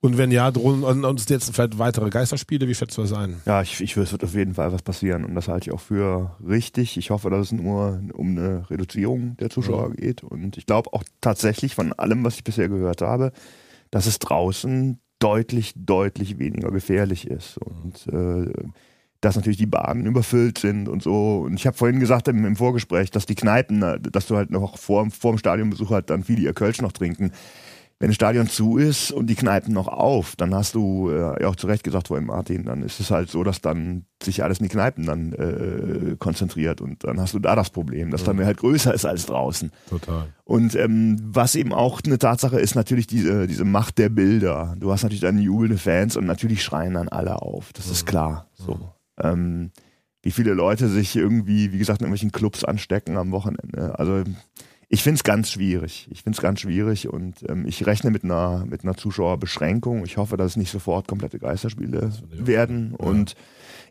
Und wenn ja, drohen und jetzt vielleicht weitere Geisterspiele, wie schätzt du das ein? Ja, ich, ich es wird auf jeden Fall was passieren und das halte ich auch für richtig. Ich hoffe, dass es nur um eine Reduzierung der Zuschauer geht und ich glaube auch tatsächlich von allem, was ich bisher gehört habe, dass es draußen deutlich, deutlich weniger gefährlich ist und äh, dass natürlich die Bahnen überfüllt sind und so. Und ich habe vorhin gesagt im, im Vorgespräch, dass die Kneipen, äh, dass du halt noch vor, vor dem Stadionbesuch halt dann viele ihr Kölsch noch trinken. Wenn das Stadion zu ist und die Kneipen noch auf, dann hast du äh, ja auch zu Recht gesagt vorhin, Martin, dann ist es halt so, dass dann sich alles in die Kneipen dann äh, konzentriert und dann hast du da das Problem, dass dann halt größer ist als draußen. Total. Und ähm, was eben auch eine Tatsache ist, natürlich diese, diese Macht der Bilder. Du hast natürlich dann jubelnde Fans und natürlich schreien dann alle auf. Das ist klar. So. Ähm, wie viele Leute sich irgendwie, wie gesagt, in irgendwelchen Clubs anstecken am Wochenende. Also ich finde es ganz schwierig. Ich finde es ganz schwierig und ähm, ich rechne mit einer, mit einer Zuschauerbeschränkung. Ich hoffe, dass es nicht sofort komplette Geisterspiele werden. Und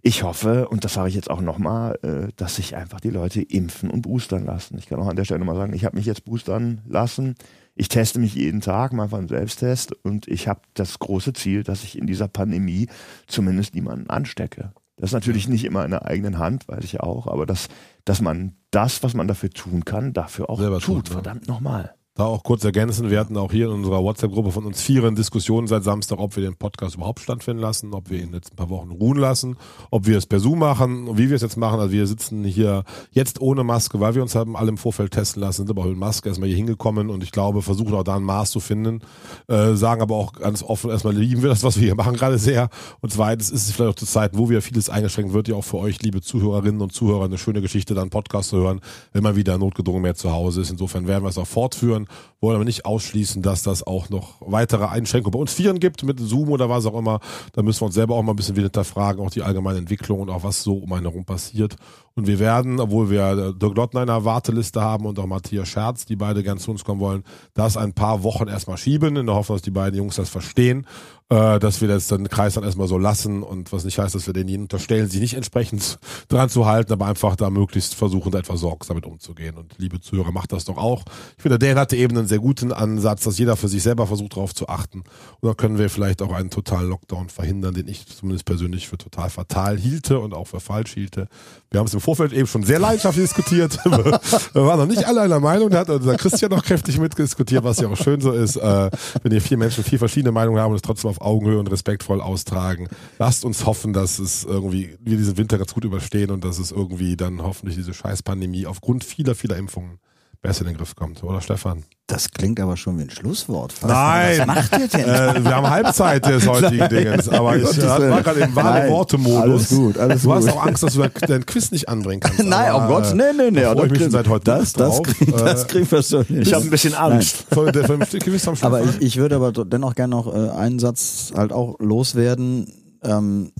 ich hoffe, und das sage ich jetzt auch nochmal, äh, dass sich einfach die Leute impfen und boostern lassen. Ich kann auch an der Stelle nochmal sagen, ich habe mich jetzt boostern lassen. Ich teste mich jeden Tag, mal einen Selbsttest und ich habe das große Ziel, dass ich in dieser Pandemie zumindest niemanden anstecke. Das ist natürlich nicht immer in der eigenen Hand, weiß ich auch, aber dass, dass man das, was man dafür tun kann, dafür auch Selber tut. tut, ne? Verdammt nochmal. Da auch kurz ergänzen, wir hatten auch hier in unserer WhatsApp-Gruppe von uns vieren Diskussionen seit Samstag, ob wir den Podcast überhaupt stattfinden lassen, ob wir ihn jetzt ein paar Wochen ruhen lassen, ob wir es per Zoom machen und wie wir es jetzt machen. Also wir sitzen hier jetzt ohne Maske, weil wir uns haben alle im Vorfeld testen lassen, sind aber mit Maske erstmal hier hingekommen und ich glaube, versuchen auch da ein Maß zu finden, äh, sagen aber auch ganz offen, erstmal lieben wir das, was wir hier machen, gerade sehr. Und zweitens ist es vielleicht auch zu Zeiten, wo wieder vieles eingeschränkt wird, ja auch für euch, liebe Zuhörerinnen und Zuhörer, eine schöne Geschichte, dann Podcast zu hören, wenn man wieder notgedrungen mehr zu Hause ist. Insofern werden wir es auch fortführen, wollen aber nicht ausschließen, dass das auch noch weitere Einschränkungen bei uns Vieren gibt, mit Zoom oder was auch immer. Da müssen wir uns selber auch mal ein bisschen wieder hinterfragen, auch die allgemeine Entwicklung und auch was so um einen herum passiert. Und wir werden, obwohl wir Dirk einer Warteliste haben und auch Matthias Scherz, die beide gern zu uns kommen wollen, das ein paar Wochen erstmal schieben, in der Hoffnung, dass die beiden Jungs das verstehen, äh, dass wir das dann den Kreis dann erstmal so lassen und was nicht heißt, dass wir denjenigen unterstellen, sich nicht entsprechend dran zu halten, aber einfach da möglichst versuchen, da etwas sorgsam mit umzugehen. Und liebe Zuhörer, macht das doch auch. Ich finde, Dan hatte eben einen sehr guten Ansatz, dass jeder für sich selber versucht, darauf zu achten. Und dann können wir vielleicht auch einen totalen Lockdown verhindern, den ich zumindest persönlich für total fatal hielte und auch für falsch hielte. Wir haben es im Vorfeld eben schon sehr leidenschaftlich diskutiert. [laughs] wir waren noch nicht alle einer Meinung. Da hat unser Christian noch kräftig mitdiskutiert, was ja auch schön so ist, äh, wenn hier vier Menschen vier verschiedene Meinungen haben und es trotzdem auf Augenhöhe und respektvoll austragen. Lasst uns hoffen, dass es irgendwie, wir diesen Winter ganz gut überstehen und dass es irgendwie dann hoffentlich diese Scheißpandemie aufgrund vieler, vieler Impfungen besser in den Griff kommt, oder Stefan? Das klingt aber schon wie ein Schlusswort. fast. Nein. Was macht ihr denn? Äh, wir haben Halbzeit des heutigen Dingens, aber ich äh, war gerade im wahre. Worte-Modus. Alles gut, alles du hast gut. auch Angst, dass du dein Quiz nicht anbringen kannst. [laughs] Nein, aber, oh Gott, äh, nee, nee, nee. da freue ich mich das, schon seit heute das, das, drauf. krieg, das Äh, kriegen wir schon hin. Ich habe ein bisschen Angst. Von der von dem Quiz am. Aber ich, ich würde aber dennoch gerne noch äh, einen Satz halt auch loswerden. Ähm,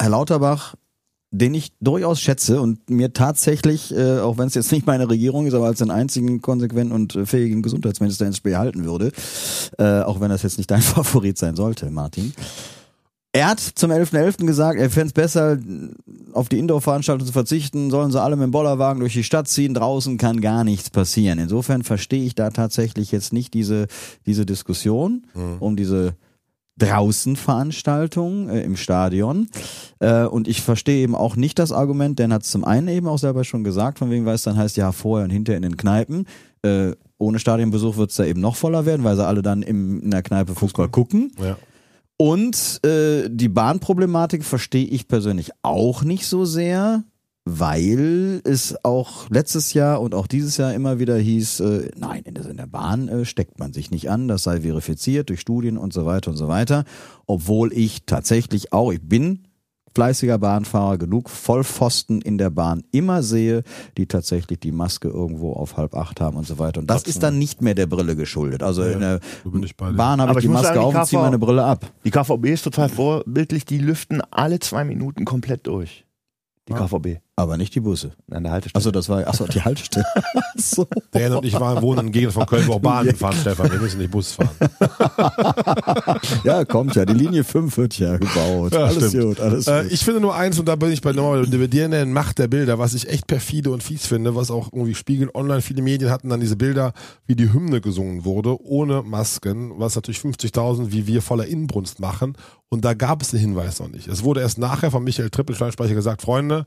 Herr Lauterbach, den ich durchaus schätze und mir tatsächlich, äh, auch wenn es jetzt nicht meine Regierung ist, aber als den einzigen konsequenten und äh, fähigen Gesundheitsminister ins Spiel halten würde, äh, auch wenn das jetzt nicht dein [laughs] Favorit sein sollte, Martin. Er hat zum 11.11. gesagt, er fände es besser, auf die Indoor-Veranstaltung zu verzichten, sollen sie alle mit dem Bollerwagen durch die Stadt ziehen, draußen kann gar nichts passieren. Insofern verstehe ich da tatsächlich jetzt nicht diese, diese Diskussion um diese Draußenveranstaltung äh, im Stadion. Äh, und ich verstehe eben auch nicht das Argument, denn hat es zum einen eben auch selber schon gesagt, von wegen, weil es dann heißt, ja, vorher und hinterher in den Kneipen. Äh, ohne Stadionbesuch wird es da eben noch voller werden, weil sie alle dann im, in der Kneipe Fußball gucken. ja. Und äh, die Bahnproblematik verstehe ich persönlich auch nicht so sehr, weil es auch letztes Jahr und auch dieses Jahr immer wieder hieß, äh, nein, in der, in der Bahn äh, steckt man sich nicht an, das sei verifiziert durch Studien und so weiter und so weiter. Obwohl ich tatsächlich auch, ich bin fleißiger Bahnfahrer, genug Vollpfosten in der Bahn immer sehe, die tatsächlich die Maske irgendwo auf halb acht haben und so weiter. Und das ist dann nicht mehr der Brille geschuldet. Also in der da bin ich bei dir. Bahn habe ich ich die Maske sagen, auf die und ziehe meine Brille ab. Die KVB ist total vorbildlich, die lüften alle zwei Minuten komplett durch. Die KVB. Aber nicht die Busse. An der Haltestelle. Achso, das war, achso, die Haltestelle. so. Dan und ich waren, wohnen in Gegend von Köln, wo auch Bahnen fahren, Stefan. Wir müssen nicht Bus fahren. [laughs] Ja, kommt ja. Die Linie 5 wird ja gebaut. Ja, alles stimmt. gut, alles Äh, gut. ich finde nur eins, und da bin ich bei nochmal bei dir nennen, Macht der Bilder, was ich echt perfide und fies finde, was auch irgendwie Spiegel online, viele Medien hatten dann diese Bilder, wie die Hymne gesungen wurde, ohne Masken, was natürlich 50.000 wie wir voller Inbrunst machen. Und da gab es den Hinweis noch nicht. Es wurde erst nachher von Michael Trippel, Steinsprecher, gesagt, Freunde,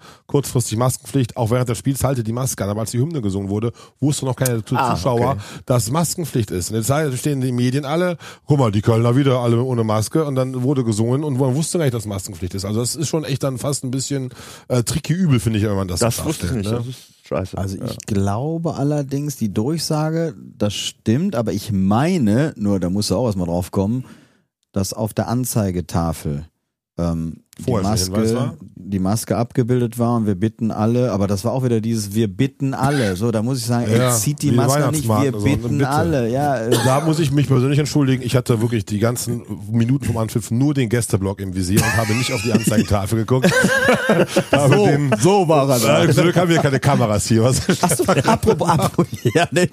kurzfristig Maskenpflicht, auch während des Spiels haltet die Maske an. Aber als die Hymne gesungen wurde, wusste noch keine Ah, Zuschauer, okay. dass Maskenpflicht ist. Und jetzt stehen die Medien alle, guck mal, die Kölner wieder alle ohne Maske und dann wurde gesungen und man wusste gar nicht, dass Maskenpflicht ist. Also das ist schon echt dann fast ein bisschen äh, tricky übel, finde ich, wenn man das das so wusste ich darstellt, nicht. Ne? Das ist scheiße. Also ja. ich glaube allerdings, die Durchsage, das stimmt, aber ich meine, nur da musst du auch erstmal drauf kommen, dass auf der Anzeigetafel ähm, Vorher war? Maske, die Maske abgebildet war und wir bitten alle, aber das war auch wieder dieses Wir bitten alle. So, da muss ich sagen, Ja, ey, zieht die Maske nicht, wir also, bitten bitte. alle. Ja, äh, Da muss ich mich persönlich entschuldigen. Ich hatte wirklich die ganzen Minuten vom Anpfiff nur den Gästeblock im Visier und habe nicht auf die Anzeigetafel geguckt. [laughs] so, den, so war er da. äh, zum Glück haben wir keine Kameras hier. Was? Achso, apropos, apropos, [laughs] ja, ne,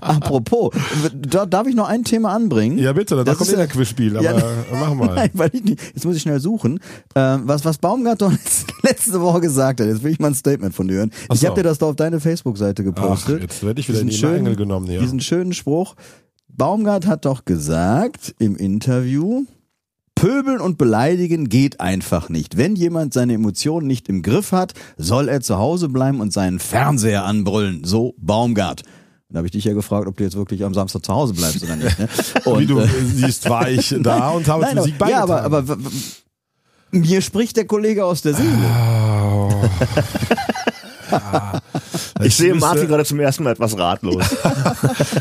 apropos, da, darf ich noch ein Thema anbringen? Ja, bitte, da kommt ist in ja- der Quizspiel, aber Ja, äh, mach mal. [laughs] Nein, weil ich nicht, jetzt muss ich schnell suchen. Ähm, was, was Baumgart doch [laughs] letzte Woche gesagt hat, jetzt will ich mal ein Statement von dir hören. Ach Ich so. habe dir das da auf deine Facebook-Seite gepostet. Ach, jetzt werde ich wieder in Diesen die Mangel genommen hier. Diesen schönen Spruch. Baumgart hat doch gesagt im Interview, Pöbeln und beleidigen geht einfach nicht. Wenn jemand seine Emotionen nicht im Griff hat, soll er zu Hause bleiben und seinen Fernseher anbrüllen. So Baumgart. Dann habe ich dich ja gefragt, ob du jetzt wirklich am Samstag zu Hause bleibst oder nicht. Ne? [laughs] Und, Wie du äh, siehst, war ich da und habe [laughs] Nein, Sieg aber, ja, beigetragen. aber, aber mir spricht der Kollege aus der Seele. Oh. Ja. [laughs] Ich sehe müsste- Martin gerade zum ersten Mal etwas ratlos. [laughs]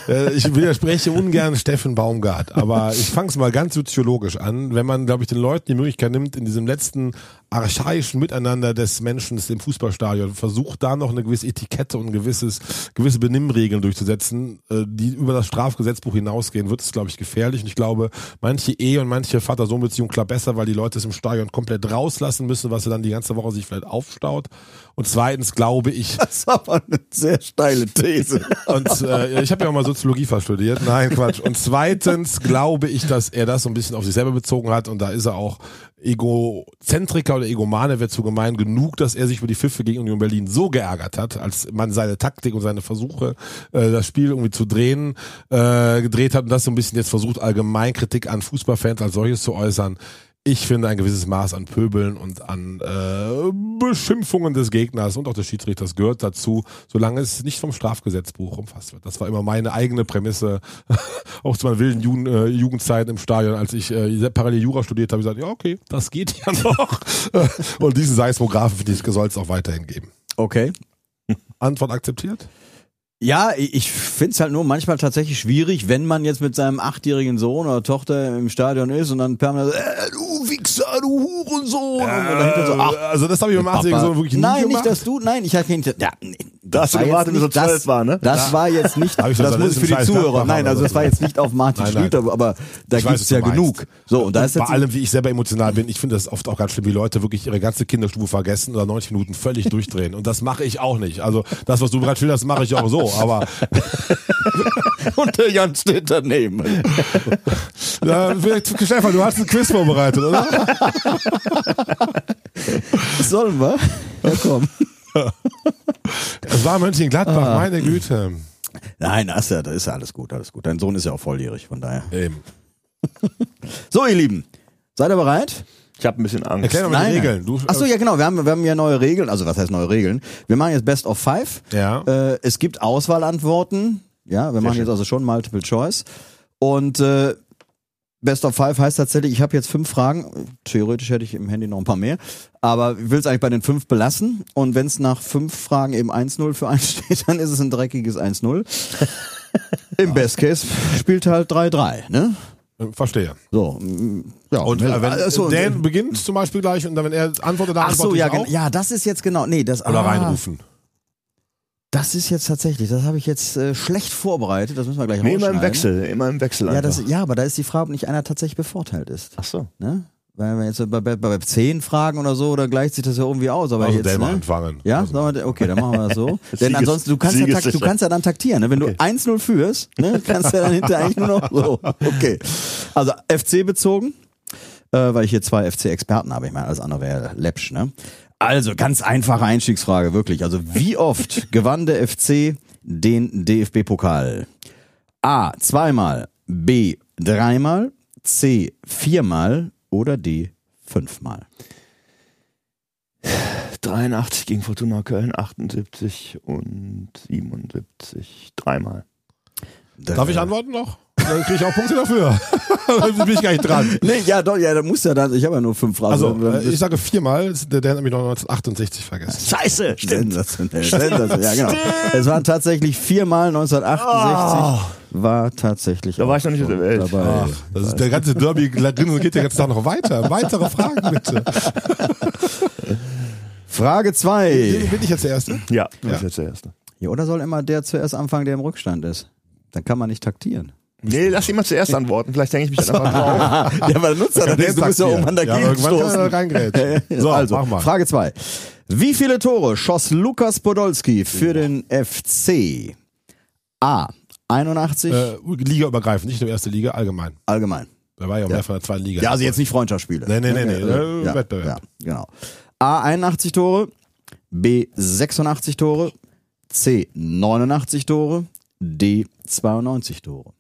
Äh, ich widerspreche ungern Steffen Baumgart, aber ich fange es mal ganz soziologisch an. Wenn man, glaube ich, den Leuten die Möglichkeit nimmt, in diesem letzten archaischen Miteinander des Menschen im Fußballstadion, versucht da noch eine gewisse Etikette und gewisses, gewisse Benimmregeln durchzusetzen, äh, die über das Strafgesetzbuch hinausgehen, wird es, glaube ich, gefährlich. Und ich glaube, manche Ehe und manche Vater-Sohn-Beziehung klappt besser, weil die Leute es im Stadion komplett rauslassen müssen, was sie dann die ganze Woche sich vielleicht aufstaut. Und zweitens glaube ich, [laughs] Das ist aber eine sehr steile These. und äh, ich habe ja auch mal Soziologie fast studiert. Nein, Quatsch. Und zweitens glaube ich, dass er das so ein bisschen auf sich selber bezogen hat und da ist er auch Egozentriker oder Egomane wäre zu gemein genug, dass er sich über die Pfiffe gegen Union Berlin so geärgert hat, als man seine Taktik und seine Versuche, äh, das Spiel irgendwie zu drehen, äh, gedreht hat und das so ein bisschen jetzt versucht, allgemein Kritik an Fußballfans als solches zu äußern. Ich finde ein gewisses Maß an Pöbeln und an äh, Beschimpfungen des Gegners und auch des Schiedsrichters gehört dazu, solange es nicht vom Strafgesetzbuch umfasst wird. Das war immer meine eigene Prämisse, [laughs] auch zu meiner wilden Jugend, äh, Jugendzeit im Stadion, als ich äh, parallel Jura studiert habe, ich gesagt, ja okay, das geht ja [laughs] noch. [laughs] und diesen Seismographen, finde ich, soll es auch weiterhin geben. Okay. Antwort akzeptiert? Ja, ich ich find's halt nur manchmal tatsächlich schwierig, wenn man jetzt mit seinem achtjährigen Sohn oder Tochter im Stadion ist und dann permanent äh, du Wichser, du Hurensohn. dahinter so, ach, also das habe ich beim Papa. Achtjährigen so wirklich nie Nein, gemacht. nicht, dass du, nein, ich hatte keinen, ja, nee, Da hast du war jetzt gewartet, bis er nicht das- zwölf war, ne? Das war jetzt nicht, das muss ich das für die Zuhörer, nein, also das war jetzt nicht auf Martin Nein, nein. Schlüter, aber da gibt's was ja genug. So, und da ist Bei allem, wie ich selber emotional bin, ich finde das oft auch ganz schlimm, wie Leute wirklich ihre ganze Kinderstufe vergessen oder 90 Minuten völlig [laughs] durchdrehen. Und das mache ich auch nicht. Also das, was du gerade schilderst, mache ich auch so. [laughs] Aber [laughs] und der Jan steht daneben. äh, Stefan, du hast ein Quiz vorbereitet, oder? Sollen wir? Ja, komm. Es war Mönchengladbach, meine Güte. Nein, das ist ja, das ist ja alles gut, alles gut. Dein Sohn ist ja auch volljährig, von daher. Eben. So, ihr Lieben, seid ihr bereit? Ich habe ein bisschen Angst. Erklär doch mal die Regeln. Du, Achso, ja genau, wir haben, wir haben ja neue Regeln, also was heißt neue Regeln? Wir machen jetzt Best of Five. Ja. Äh, es gibt Auswahlantworten. Ja, wir machen jetzt also schon Multiple Choice. Und äh, Best of Five heißt tatsächlich, ich habe jetzt fünf Fragen. Theoretisch hätte ich im Handy noch ein paar mehr. Aber ich will es eigentlich bei den fünf belassen. Und wenn es nach fünf Fragen eben 1-0 für einen [laughs] steht, dann ist es ein dreckiges 1-0. Im Best Case spielt halt 3-3, ne? Verstehe. So, ja. Und äh, wenn also, Dan beginnt zum Beispiel gleich und dann, wenn er antwortet, dann Ach so, ja, auch. ja, das ist jetzt genau, nee, das Oder ah, reinrufen. Das ist jetzt tatsächlich, das habe ich jetzt äh, schlecht vorbereitet, das müssen wir gleich Nee, immer im. Wechsel, immer im Wechsel Ja, einfach. das, ja, aber da ist die Frage, ob nicht einer tatsächlich bevorteilt ist. Ach so. Ne? Wenn wir jetzt bei, bei, bei 10 Fragen oder so, oder gleicht sich das ja irgendwie aus. Aber Also jetzt, der mal ne? anfangen. Ja, Also, okay, dann machen wir das so. [laughs] Denn Sieges- ansonsten, du kannst, ja, du kannst ja dann taktieren. Ne? Wenn du 1-0 führst, ne, [laughs] kannst du ja dann hinterher eigentlich nur noch so. Okay. Also FC bezogen, äh, weil ich hier zwei FC-Experten habe. Ich meine, alles andere wäre läppsch, ne? Also, ganz einfache Einstiegsfrage, wirklich. Also, wie oft [laughs] gewann der FC den DFB-Pokal? A. Zweimal. B. Dreimal. C. Viermal. Oder D. Fünfmal. 83 gegen Fortuna Köln, 78 und 77. Dreimal. Darf ich antworten noch? Dann kriege ich auch Punkte dafür. [laughs] Dann bin ich gar nicht dran. Nee, ja, doch, ja, da muss ja dann, ich habe ja nur fünf Fragen. Also, äh, ich sage viermal, der, der hat nämlich noch 1968 vergessen. Scheiße, stimmt. Sensationell. Sensationell. Ja, genau. Es waren tatsächlich viermal 1968 war tatsächlich. Da war ich noch nicht auf der Welt. Dabei. Ach, das ist der ganze Derby geht ja jetzt da noch weiter. Weitere Fragen bitte. [laughs] Frage zwei. Bin ich jetzt der Erste? Ja, das Ja. ist jetzt der erste. Ja, oder soll immer der zuerst anfangen, der im Rückstand ist? Dann kann man nicht taktieren. Nee, lass ihn mal zuerst antworten. Vielleicht denke ich mich dann einfach drauf. [laughs] ja, weil nutzt er dann Den du musst ja taktieren. irgendwann dagegen ja, irgendwann kann er stoßen. [laughs] So, also, mach mal. Frage zwei. Wie viele Tore schoss Lukas Podolski für den FC? A. 81 Äh, Liga übergreifend, nicht nur erste Liga, allgemein. allgemein. Da war ja auch mehr von der zweiten Liga. Ja, also jetzt nicht Freundschaftsspiele. Nee, nee, nee, nee, Ja, äh, ja, Wettbewerb. Ja, genau. A 81 Tore, B 86 Tore, C 89 Tore, D 92 Tore.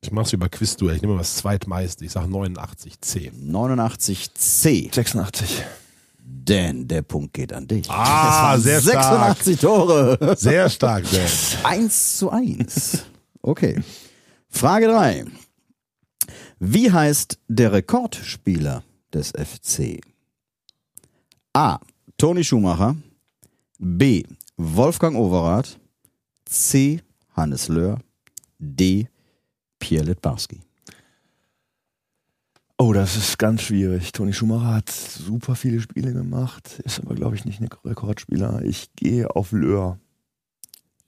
Ich mach's wie bei Quizduell. Ich nehme mal das zweitmeiste. Ich sag 89 C. 89 C. 86. Denn der Punkt geht an dich. Ah, sehr stark. 86 Tore. Sehr stark, Dan. 1 zu 1. [laughs] Okay. Frage 3. Wie heißt der Rekordspieler des FC? A. Toni Schumacher. B. Wolfgang Overath. C. Hannes Löhr. D. Pierre Litbarski. Oh, das ist ganz schwierig. Toni Schumacher hat super viele Spiele gemacht, ist aber, glaube ich, nicht ein Rekordspieler. Ich gehe auf Löhr.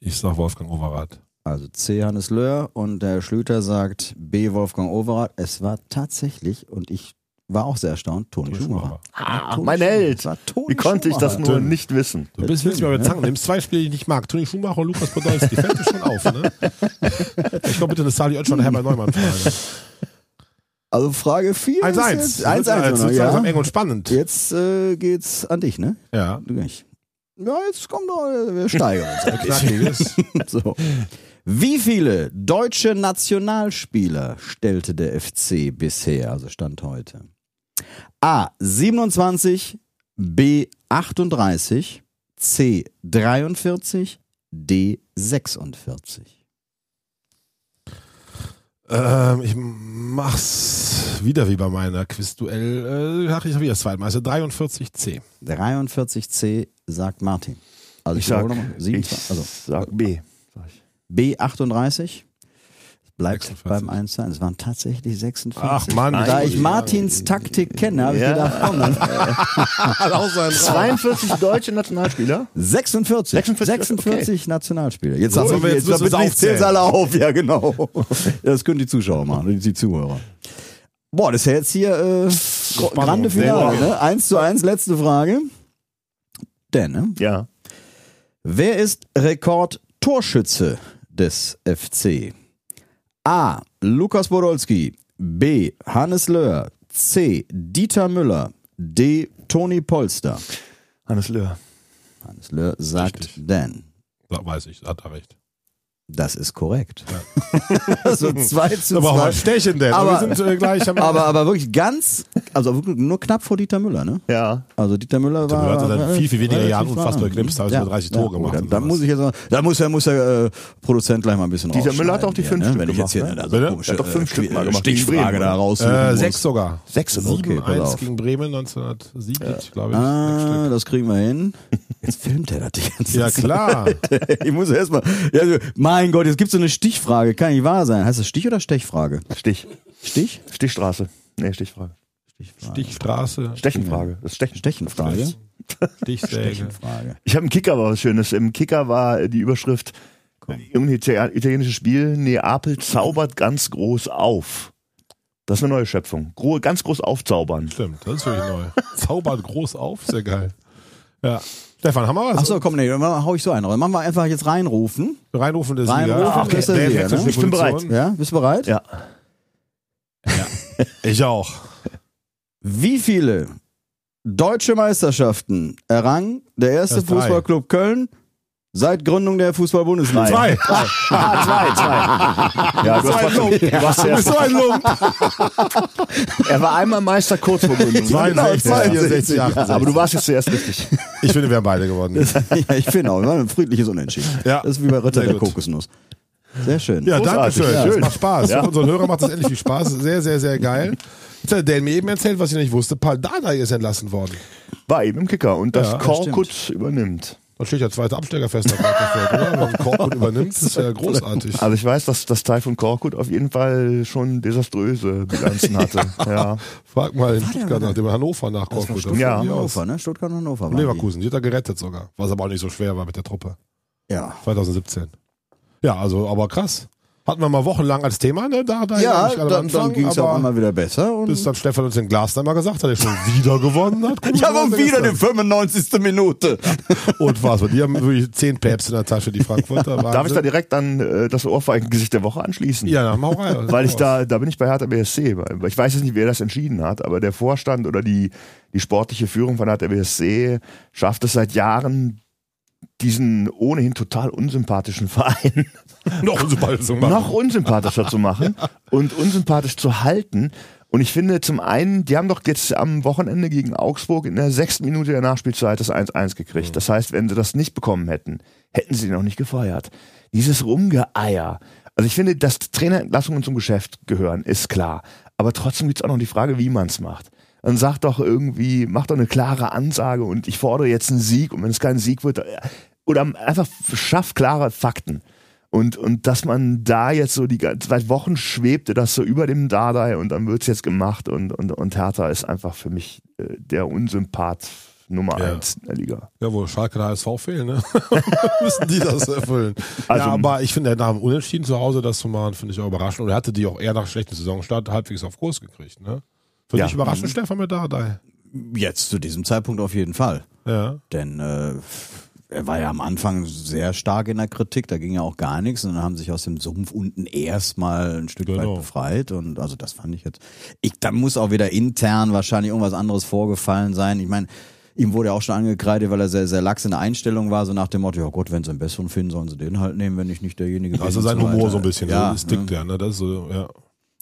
Ich sag Wolfgang Overath. Also C. Hannes Löhr und der Schlüter sagt B. Wolfgang Overath. Es war tatsächlich, und ich war auch sehr erstaunt, Toni, Toni Schumacher. Ah, Toni mein Schumacher. Held. Toni Wie konnte ich das Schumacher. nur nicht wissen? Du bist willst mir mit Zangen. Nimmst zwei Spiele, die ich nicht mag. Toni Schumacher und Lukas Podolski. Fällt dir schon auf, ne? Ich glaube bitte eine Sali Oetsch und Herbert Neumann Frage. Also Frage 4 1-1. ist jetzt 1-1. Jetzt nur wird's noch, langsam ja. eng und spannend. Jetzt äh, geht's an dich, ne? Ja. Du nicht. Ja, jetzt kommt doch, wir steigern uns. [laughs] so. Wie viele deutsche Nationalspieler stellte der FC bisher, also Stand heute? A. 27, B. 38, C. 43, D. 46. Ähm, ich mach's wieder wie bei meiner Quizduell. Äh, ach, ich habe wieder das zweitmeister 43C. 43C sagt Martin. Also Ich sag, wiederhole nochmal. ich 27, also sag B. Sag ich. B38. Bleibt 46. beim 1 sein. Es waren tatsächlich 46. Ach Mann. Da ich Martins Taktik kenne, habe ich Ja. gedacht, komm, dann [laughs] auch sein 42 deutsche Nationalspieler? 46. 46, 46 Nationalspieler. Jetzt So, du, aber jetzt jetzt, müssen wir zähl's alle auf. Ja, genau. Das können die Zuschauer machen, die Zuhörer. Boah, das ist ja jetzt hier äh, grande Finale. Ne? 1 zu 1, letzte Frage. Dan, ne? Ja. Wer ist Rekordtorschütze des FC? A. Lukas Podolski. B. Hannes Löhr. C. Dieter Müller. D. Toni Polster. Hannes Löhr. Hannes Löhr sagt Richtig. Dan. Weiß ich, hat er recht. Das ist korrekt. [laughs] so 2 zu Da brauchen wir 2. ein Stärchen, denn. Aber- wir sind äh, gleich [laughs] Aber, aber wirklich ganz, also wirklich nur knapp vor Dieter Müller, ne? Ja. Also Dieter Müller Dieter war. Müller hat seit war- viel, viel weniger Jahren nah unfassbar dran. geknipst, hat über 30 Tore gemacht Da, und da sowas. muss ich jetzt, mal- da muss ja, muss der äh, Produzent gleich mal ein bisschen Dieter Müller hat auch die fünf hier, Stück Wenn ich jetzt hier ne? ne? also komische, Er hat doch fünf äh, Stück mal gemacht Stichfrage da raussuchen Äh, sechs sogar. Sechs oder so? Okay, pass 7-1 auf. gegen Bremen 1970, glaube ich. Ah, das kriegen wir hin. Jetzt filmt er das die ganze Ja, Zeit. klar. [laughs] Ich muss erstmal. Ja, also, mein Gott, jetzt gibt's so eine Stichfrage. Kann nicht wahr sein. Heißt das Stich oder Stechfrage? Stich. Stich? Stichstraße. Nee, Stichfrage. Stichfrage. Stichstraße, Stechenfrage. Das ist Stechen. Stechenfrage. Stichsäge. Stechenfrage. Ich habe im Kicker war was Schönes. Im Kicker war die Überschrift irgendein Ita- italienisches Spiel. Neapel zaubert ganz groß auf. Das ist eine neue Schöpfung. Gro ganz groß aufzaubern. Stimmt, das ist wirklich neu. [laughs] Zaubert groß auf, sehr geil. Ja. Stefan, haben wir was? Achso, komm, nee, dann hau ich so einen raus. Machen wir einfach jetzt reinrufen. Reinrufen der Sieger. Reinrufen, Okay. ist der Sieger, ne? Ich bin bereit. Ja, bist du bereit? Ja. Ich auch. Wie viele deutsche Meisterschaften errang der erste. Fußballclub Köln seit Gründung der Fußball-Bundesliga? Zwei. [laughs] Ah, zwei, zwei. Ja, du hast, trotzdem, du hast Du bist zuerst, so ein Lump. er war einmal Meister kurz vor Gründung. 62, 64, 68. Aber du warst jetzt zuerst richtig. Ich finde, wir haben beide gewonnen. [laughs] ja, ich finde auch. War ein friedliches Unentschieden. Ja. Das ist wie bei Ritter der. Kokosnuss. Sehr schön. Ja, danke schön. Ja. Das macht Spaß. Ja. Für unseren Hörer macht das endlich viel Spaß. Sehr, sehr, sehr geil. Jetzt hat Dan mir eben erzählt, was ich nicht wusste. Paul Dardai ist entlassen worden. War eben im Kicker und das Ja, Korkut übernimmt. Da steht ja zweiter Absteiger fest, oder? Wenn Korkut übernimmt, das ist ja [laughs] großartig. Also ich weiß, dass das Taifun Korkut auf jeden Fall schon desaströse Bilanzen [laughs] hatte. ja. Frag mal in Stuttgart nach dem Hannover nach Korkut. Das Ja. Hannover, ne? Stuttgart und Hannover. Leverkusen, die hat er gerettet sogar. Was aber auch nicht so schwer war mit der Truppe. Ja. 2017. Ja, also, aber krass. Hatten wir mal wochenlang als Thema, ne? Da, da Ja, dann, dann ging es auch einmal wieder besser. Und Bis dann Stefan uns den Glas mal gesagt hat, er schon wieder gewonnen hat. [laughs] Ich habe mal, wieder die gestern. 95. Minute. Und was? Die haben wirklich zehn Päpste in der Tasche, die Frankfurter. [laughs] Darf ich Wahnsinn. da direkt an äh, das Ohrfeigengesicht der Woche anschließen? Ja, dann hau rein. Weil ich da, da bin ich bei Hertha BSC. Ich weiß jetzt nicht, wer das entschieden hat, aber der Vorstand oder die, die sportliche Führung von Hertha BSC schafft es seit Jahren, diesen ohnehin total unsympathischen [laughs] Verein noch sobald so machen. noch unsympathischer zu machen und unsympathisch zu halten. Und ich finde zum einen, die haben doch jetzt am Wochenende gegen Augsburg in der sechsten Minute der Nachspielzeit das 1-1 gekriegt. Das heißt, wenn sie das nicht bekommen hätten, hätten sie auch nicht gefeuert. Dieses Rumgeeier. Also ich finde, dass Trainerentlassungen zum Geschäft gehören, ist klar. Aber trotzdem gibt's auch noch die Frage, wie man's macht. Dann sagt doch irgendwie, macht doch eine klare Ansage und ich fordere jetzt einen Sieg und wenn es kein Sieg wird, oder einfach schafft klare Fakten. Und, und dass man da jetzt so die ganze seit Wochen schwebte das so über dem Dardai und dann wird's jetzt gemacht und, und, und Hertha ist einfach für mich äh, der Unsympath Nummer Ja. eins in der Liga. Ja, wo Schalke der HSV fehlen, ne? [laughs] Müssen die das erfüllen. Also- ja, aber ich finde, nach dem Unentschieden zu Hause das zu machen, finde ich auch überraschend. Und er hatte die auch eher nach schlechtem Saisonstart halbwegs auf Kurs gekriegt, ne? Für Ja. dich überraschend, Stefan, mit Dardai. Jetzt zu diesem Zeitpunkt auf jeden Fall. Ja. Denn äh, er war ja am Anfang sehr stark in der Kritik, da ging ja auch gar nichts und dann haben sich aus dem Sumpf unten erstmal ein Stück Genau. weit befreit und also das fand ich jetzt. Ich, da muss auch wieder intern wahrscheinlich irgendwas anderes vorgefallen sein. Ich meine, ihm wurde ja auch schon angekreidet, weil er sehr, sehr lax in der Einstellung war, so nach dem Motto, ja Gott, wenn sie einen besseren finden, sollen sie den halt nehmen, wenn ich nicht derjenige bin. Also sein Humor so ein bisschen, ja, so, das tickt ne? ja, ne? Das ist so, ja.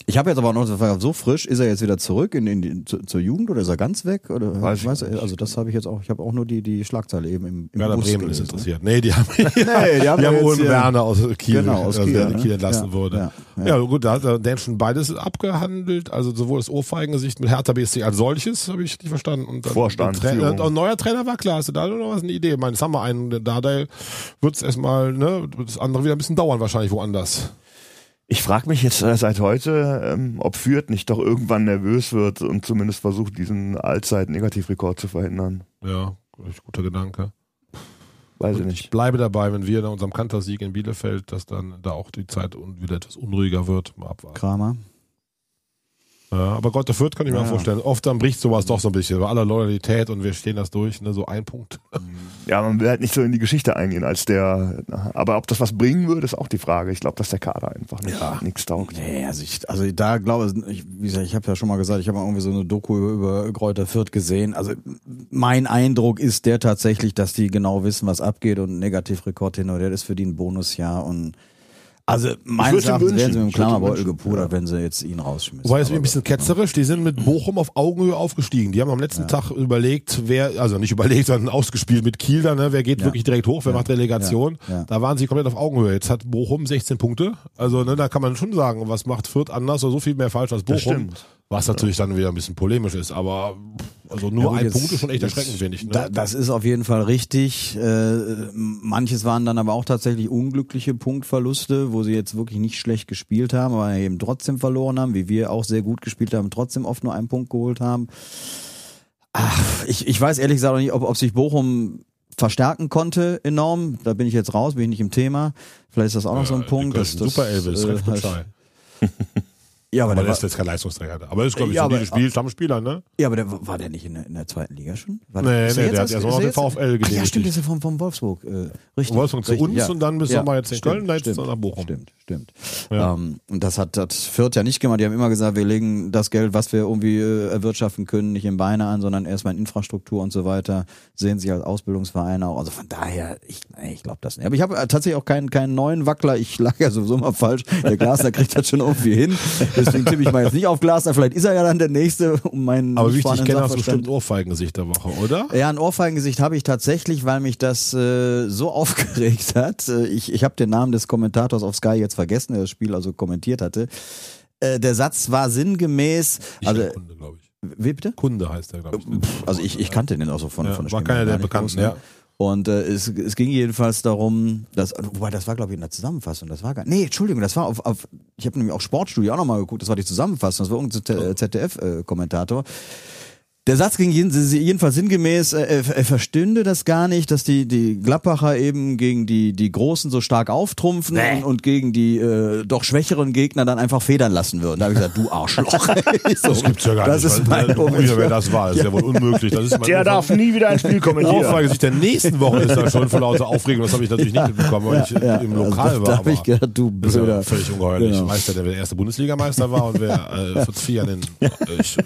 Ich habe jetzt aber auch noch so frisch, ist er jetzt wieder zurück in, in die, zu, zur Jugend oder ist er ganz weg? Oder Weiß ich weiß er, also das habe ich jetzt auch, ich habe auch nur die, die Schlagzeile eben im, im Werder Bus Bremen ist gelesen. interessiert. Nee, die haben, [laughs] die haben die haben Owen Werner aus Kiel, Genau, aus also Kiel, der ne? Kiel entlassen Ja, wurde. ja, Ja, ja. gut, da hat er Dan schon beides abgehandelt. Also sowohl das Ohrfeigengesicht mit Hertha BSC als solches, habe ich nicht verstanden. Und dann Vorstand, Trainer, Führung. ein neuer Trainer war klar. Hast du da noch was eine Idee? Ich meine, jetzt haben wir einen, der Dardai wird es erstmal, ne, das andere wieder ein bisschen dauern wahrscheinlich woanders. Ich frage mich jetzt äh, seit heute, ähm, ob Fürth nicht doch irgendwann nervös wird und zumindest versucht, diesen Allzeit-Negativrekord zu verhindern. Ja, guter Gedanke. Weiß ich Und nicht. ich bleibe dabei, wenn wir nach unserem Kantersieg in Bielefeld, dass dann da auch die Zeit wieder etwas unruhiger wird. Mal abwarten. Kramer. Ja, aber Gott, der Fürth kann ich mir Ja. vorstellen. Oft dann bricht sowas doch so ein bisschen. Bei aller Loyalität und wir stehen das durch, ne, so ein Punkt. Ja, man will halt nicht so in die Geschichte eingehen als der, aber ob das was bringen würde, ist auch die Frage. Ich glaube, dass der Kader einfach nicht, nichts taugt. Nee, also ich, also da glaube ich, wie gesagt, ich habe ja schon mal gesagt, ich habe mal irgendwie so eine Doku über Kräuter Fürth gesehen. Also mein Eindruck ist der tatsächlich, dass die genau wissen, was abgeht und ein Negativrekord hin oder her ist für die ein Bonusjahr und also meines Erachtens wären wünschen. sie mit dem Klammerbeutel gepudert, wenn sie jetzt ihn rausschmissen. Wobei es ein bisschen ketzerisch, die sind mit Bochum auf Augenhöhe aufgestiegen. Die haben am letzten Tag überlegt, wer, also nicht überlegt, [laughs] sondern ausgespielt mit Kiel dann, ne, wer geht Ja. wirklich direkt hoch, wer macht Relegation. Ja. Ja. Da waren sie komplett auf Augenhöhe. Jetzt hat Bochum 16 Punkte. Also ne, da kann man schon sagen, was macht Fürth anders oder so viel mehr falsch als Das Bochum. Was natürlich dann wieder ein bisschen polemisch ist, aber also nur Ja, gut, ein jetzt- Punkt ist schon echt erschreckend, finde ich. Ne? Da, das ist auf jeden Fall richtig. Äh, manches waren dann aber auch tatsächlich unglückliche Punktverluste, wo sie jetzt wirklich nicht schlecht gespielt haben, aber eben trotzdem verloren haben, wie wir auch sehr gut gespielt haben, trotzdem oft nur einen Punkt geholt haben. Ach, ich, ich weiß ehrlich gesagt auch nicht, ob, ob sich Bochum verstärken konnte enorm. Da bin ich jetzt raus, bin ich nicht im Thema. Vielleicht ist das auch noch so ein Punkt. dass das, Super Elvis, äh. [laughs] Ja, aber aber der der ist jetzt kein Leistungsträger. Aber das ist, glaube ich, Ja, so aber- ein Spiel, Stammspieler, ne? Ja, aber der, war der nicht in der, in der zweiten Liga schon? War Nee, ist nee, der hat ja so noch den VfL Ach Ja, stimmt, ist ja vom, vom Wolfsburg. Äh, richtig. Wolfsburg zu uns ja. und dann bis ja, Sommer jetzt in Köln, dann jetzt nach Bochum. Stimmt, stimmt. Ja. Ähm, und das hat das Fürth ja nicht gemacht. Die haben immer gesagt, wir legen das Geld, was wir irgendwie äh, erwirtschaften können, nicht in Beine an, sondern erstmal in Infrastruktur und so weiter. Sehen sich als Ausbildungsverein auch. Also von daher, ich, ich glaube das nicht. Aber ich habe äh, tatsächlich auch keinen, keinen neuen Wackler. Ich lag ja sowieso mal falsch. Der Glasner kriegt das schon irgendwie hin. [laughs] Deswegen tippe ich mal jetzt nicht auf Glasner. Vielleicht ist er ja dann der Nächste, um meinen Aber wie ich dich kenne, hast du bestimmt Ohrfeigengesicht der Woche, oder? ja, ein Ohrfeigengesicht habe ich tatsächlich, weil mich das äh, so [laughs] aufgeregt hat. Äh, ich ich habe den Namen des Kommentators auf Sky jetzt vergessen, der das Spiel also kommentiert hatte. Äh, der Satz war sinngemäß, also Ich Kunde, glaube ich. wie bitte? Kunde heißt der, glaube ich. ne? Also ich, ich kannte den auch so von, Ja, von der war Stimme keiner der Bekannten, ne? ja. Und äh, es, es ging jedenfalls darum, dass, wobei das war glaube ich in der Zusammenfassung, das war gar, nee, Entschuldigung, das war auf, auf ich habe nämlich auch Sportstudio auch nochmal geguckt, das war die Zusammenfassung, das war irgendein ZDF-Kommentator. Der Satz ging jeden, jedenfalls sinngemäß, äh, er, er verstünde das gar nicht, dass die, die Gladbacher eben gegen die, die Großen so stark auftrumpfen und, und gegen die äh, doch schwächeren Gegner dann einfach federn lassen würden. Da habe ich gesagt, du Arschloch. [laughs] [laughs] So, Das gibt's ja gar das nicht. ist weil- mein weil- Moment. wer das war, das ist ja wohl unmöglich. Das ist mein Der darf nie wieder ein Spiel kommentieren. Ohrfeigengesicht der nächsten Woche ist da schon vor lauter Aufregung. Das habe ich natürlich nicht mitbekommen, weil ich Ja, im also Lokal da, war. da habe ich gedacht, du ist ja blöder. völlig ungeheuerlich. Genau. Ich weiß ja, der der erste Bundesligameister war und wer äh, vor vier Jahren in, äh, ich äh,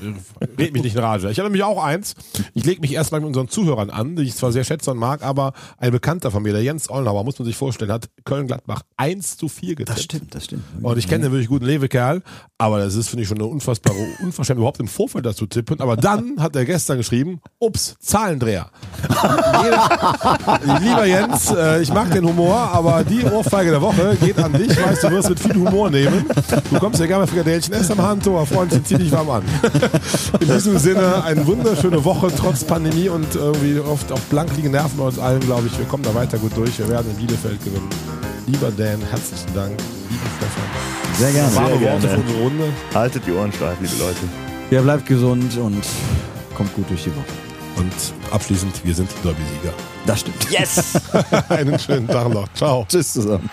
red mich nicht in Rage. Ich habe nämlich auch eins. Ich lege mich erstmal mit unseren Zuhörern an, die ich zwar sehr schätze und mag, aber ein Bekannter von mir, der Jens Ollenhauer, muss man sich vorstellen, hat Köln-Gladbach 1 zu 4 getippt. Das stimmt, das stimmt. Und ich kenne den wirklich guten Lewekerl, aber das ist, finde ich, schon eine unfassbare Unverschämtheit, überhaupt im Vorfeld dazu tippen. Aber dann hat er gestern geschrieben, ups, Zahlendreher. [laughs] Lieber Jens, äh, ich mag den Humor, aber die Ohrfeige der Woche geht an dich. Weißt du, du wirst mit viel Humor nehmen. Du kommst ja gerne Frikadellchen essen am Handtor, Freundchen, zieh dich warm an. In diesem Sinne, eine wunderschöne Woche, trotz Pandemie und irgendwie oft auch blank liegen Nerven bei uns allen, glaube ich. Wir kommen da weiter gut durch. Wir werden in Bielefeld gewinnen. Lieber Dan, herzlichen Dank. Lieber Stefan. Sehr gerne. Warme Sehr Worte gerne. für unsere Runde. Haltet die Ohren steif, liebe Leute. Ja, bleibt gesund und kommt gut durch die Woche. Und abschließend, wir sind Derby-Sieger. Das stimmt. Yes! [laughs] Einen schönen Tag noch. Ciao. Tschüss zusammen.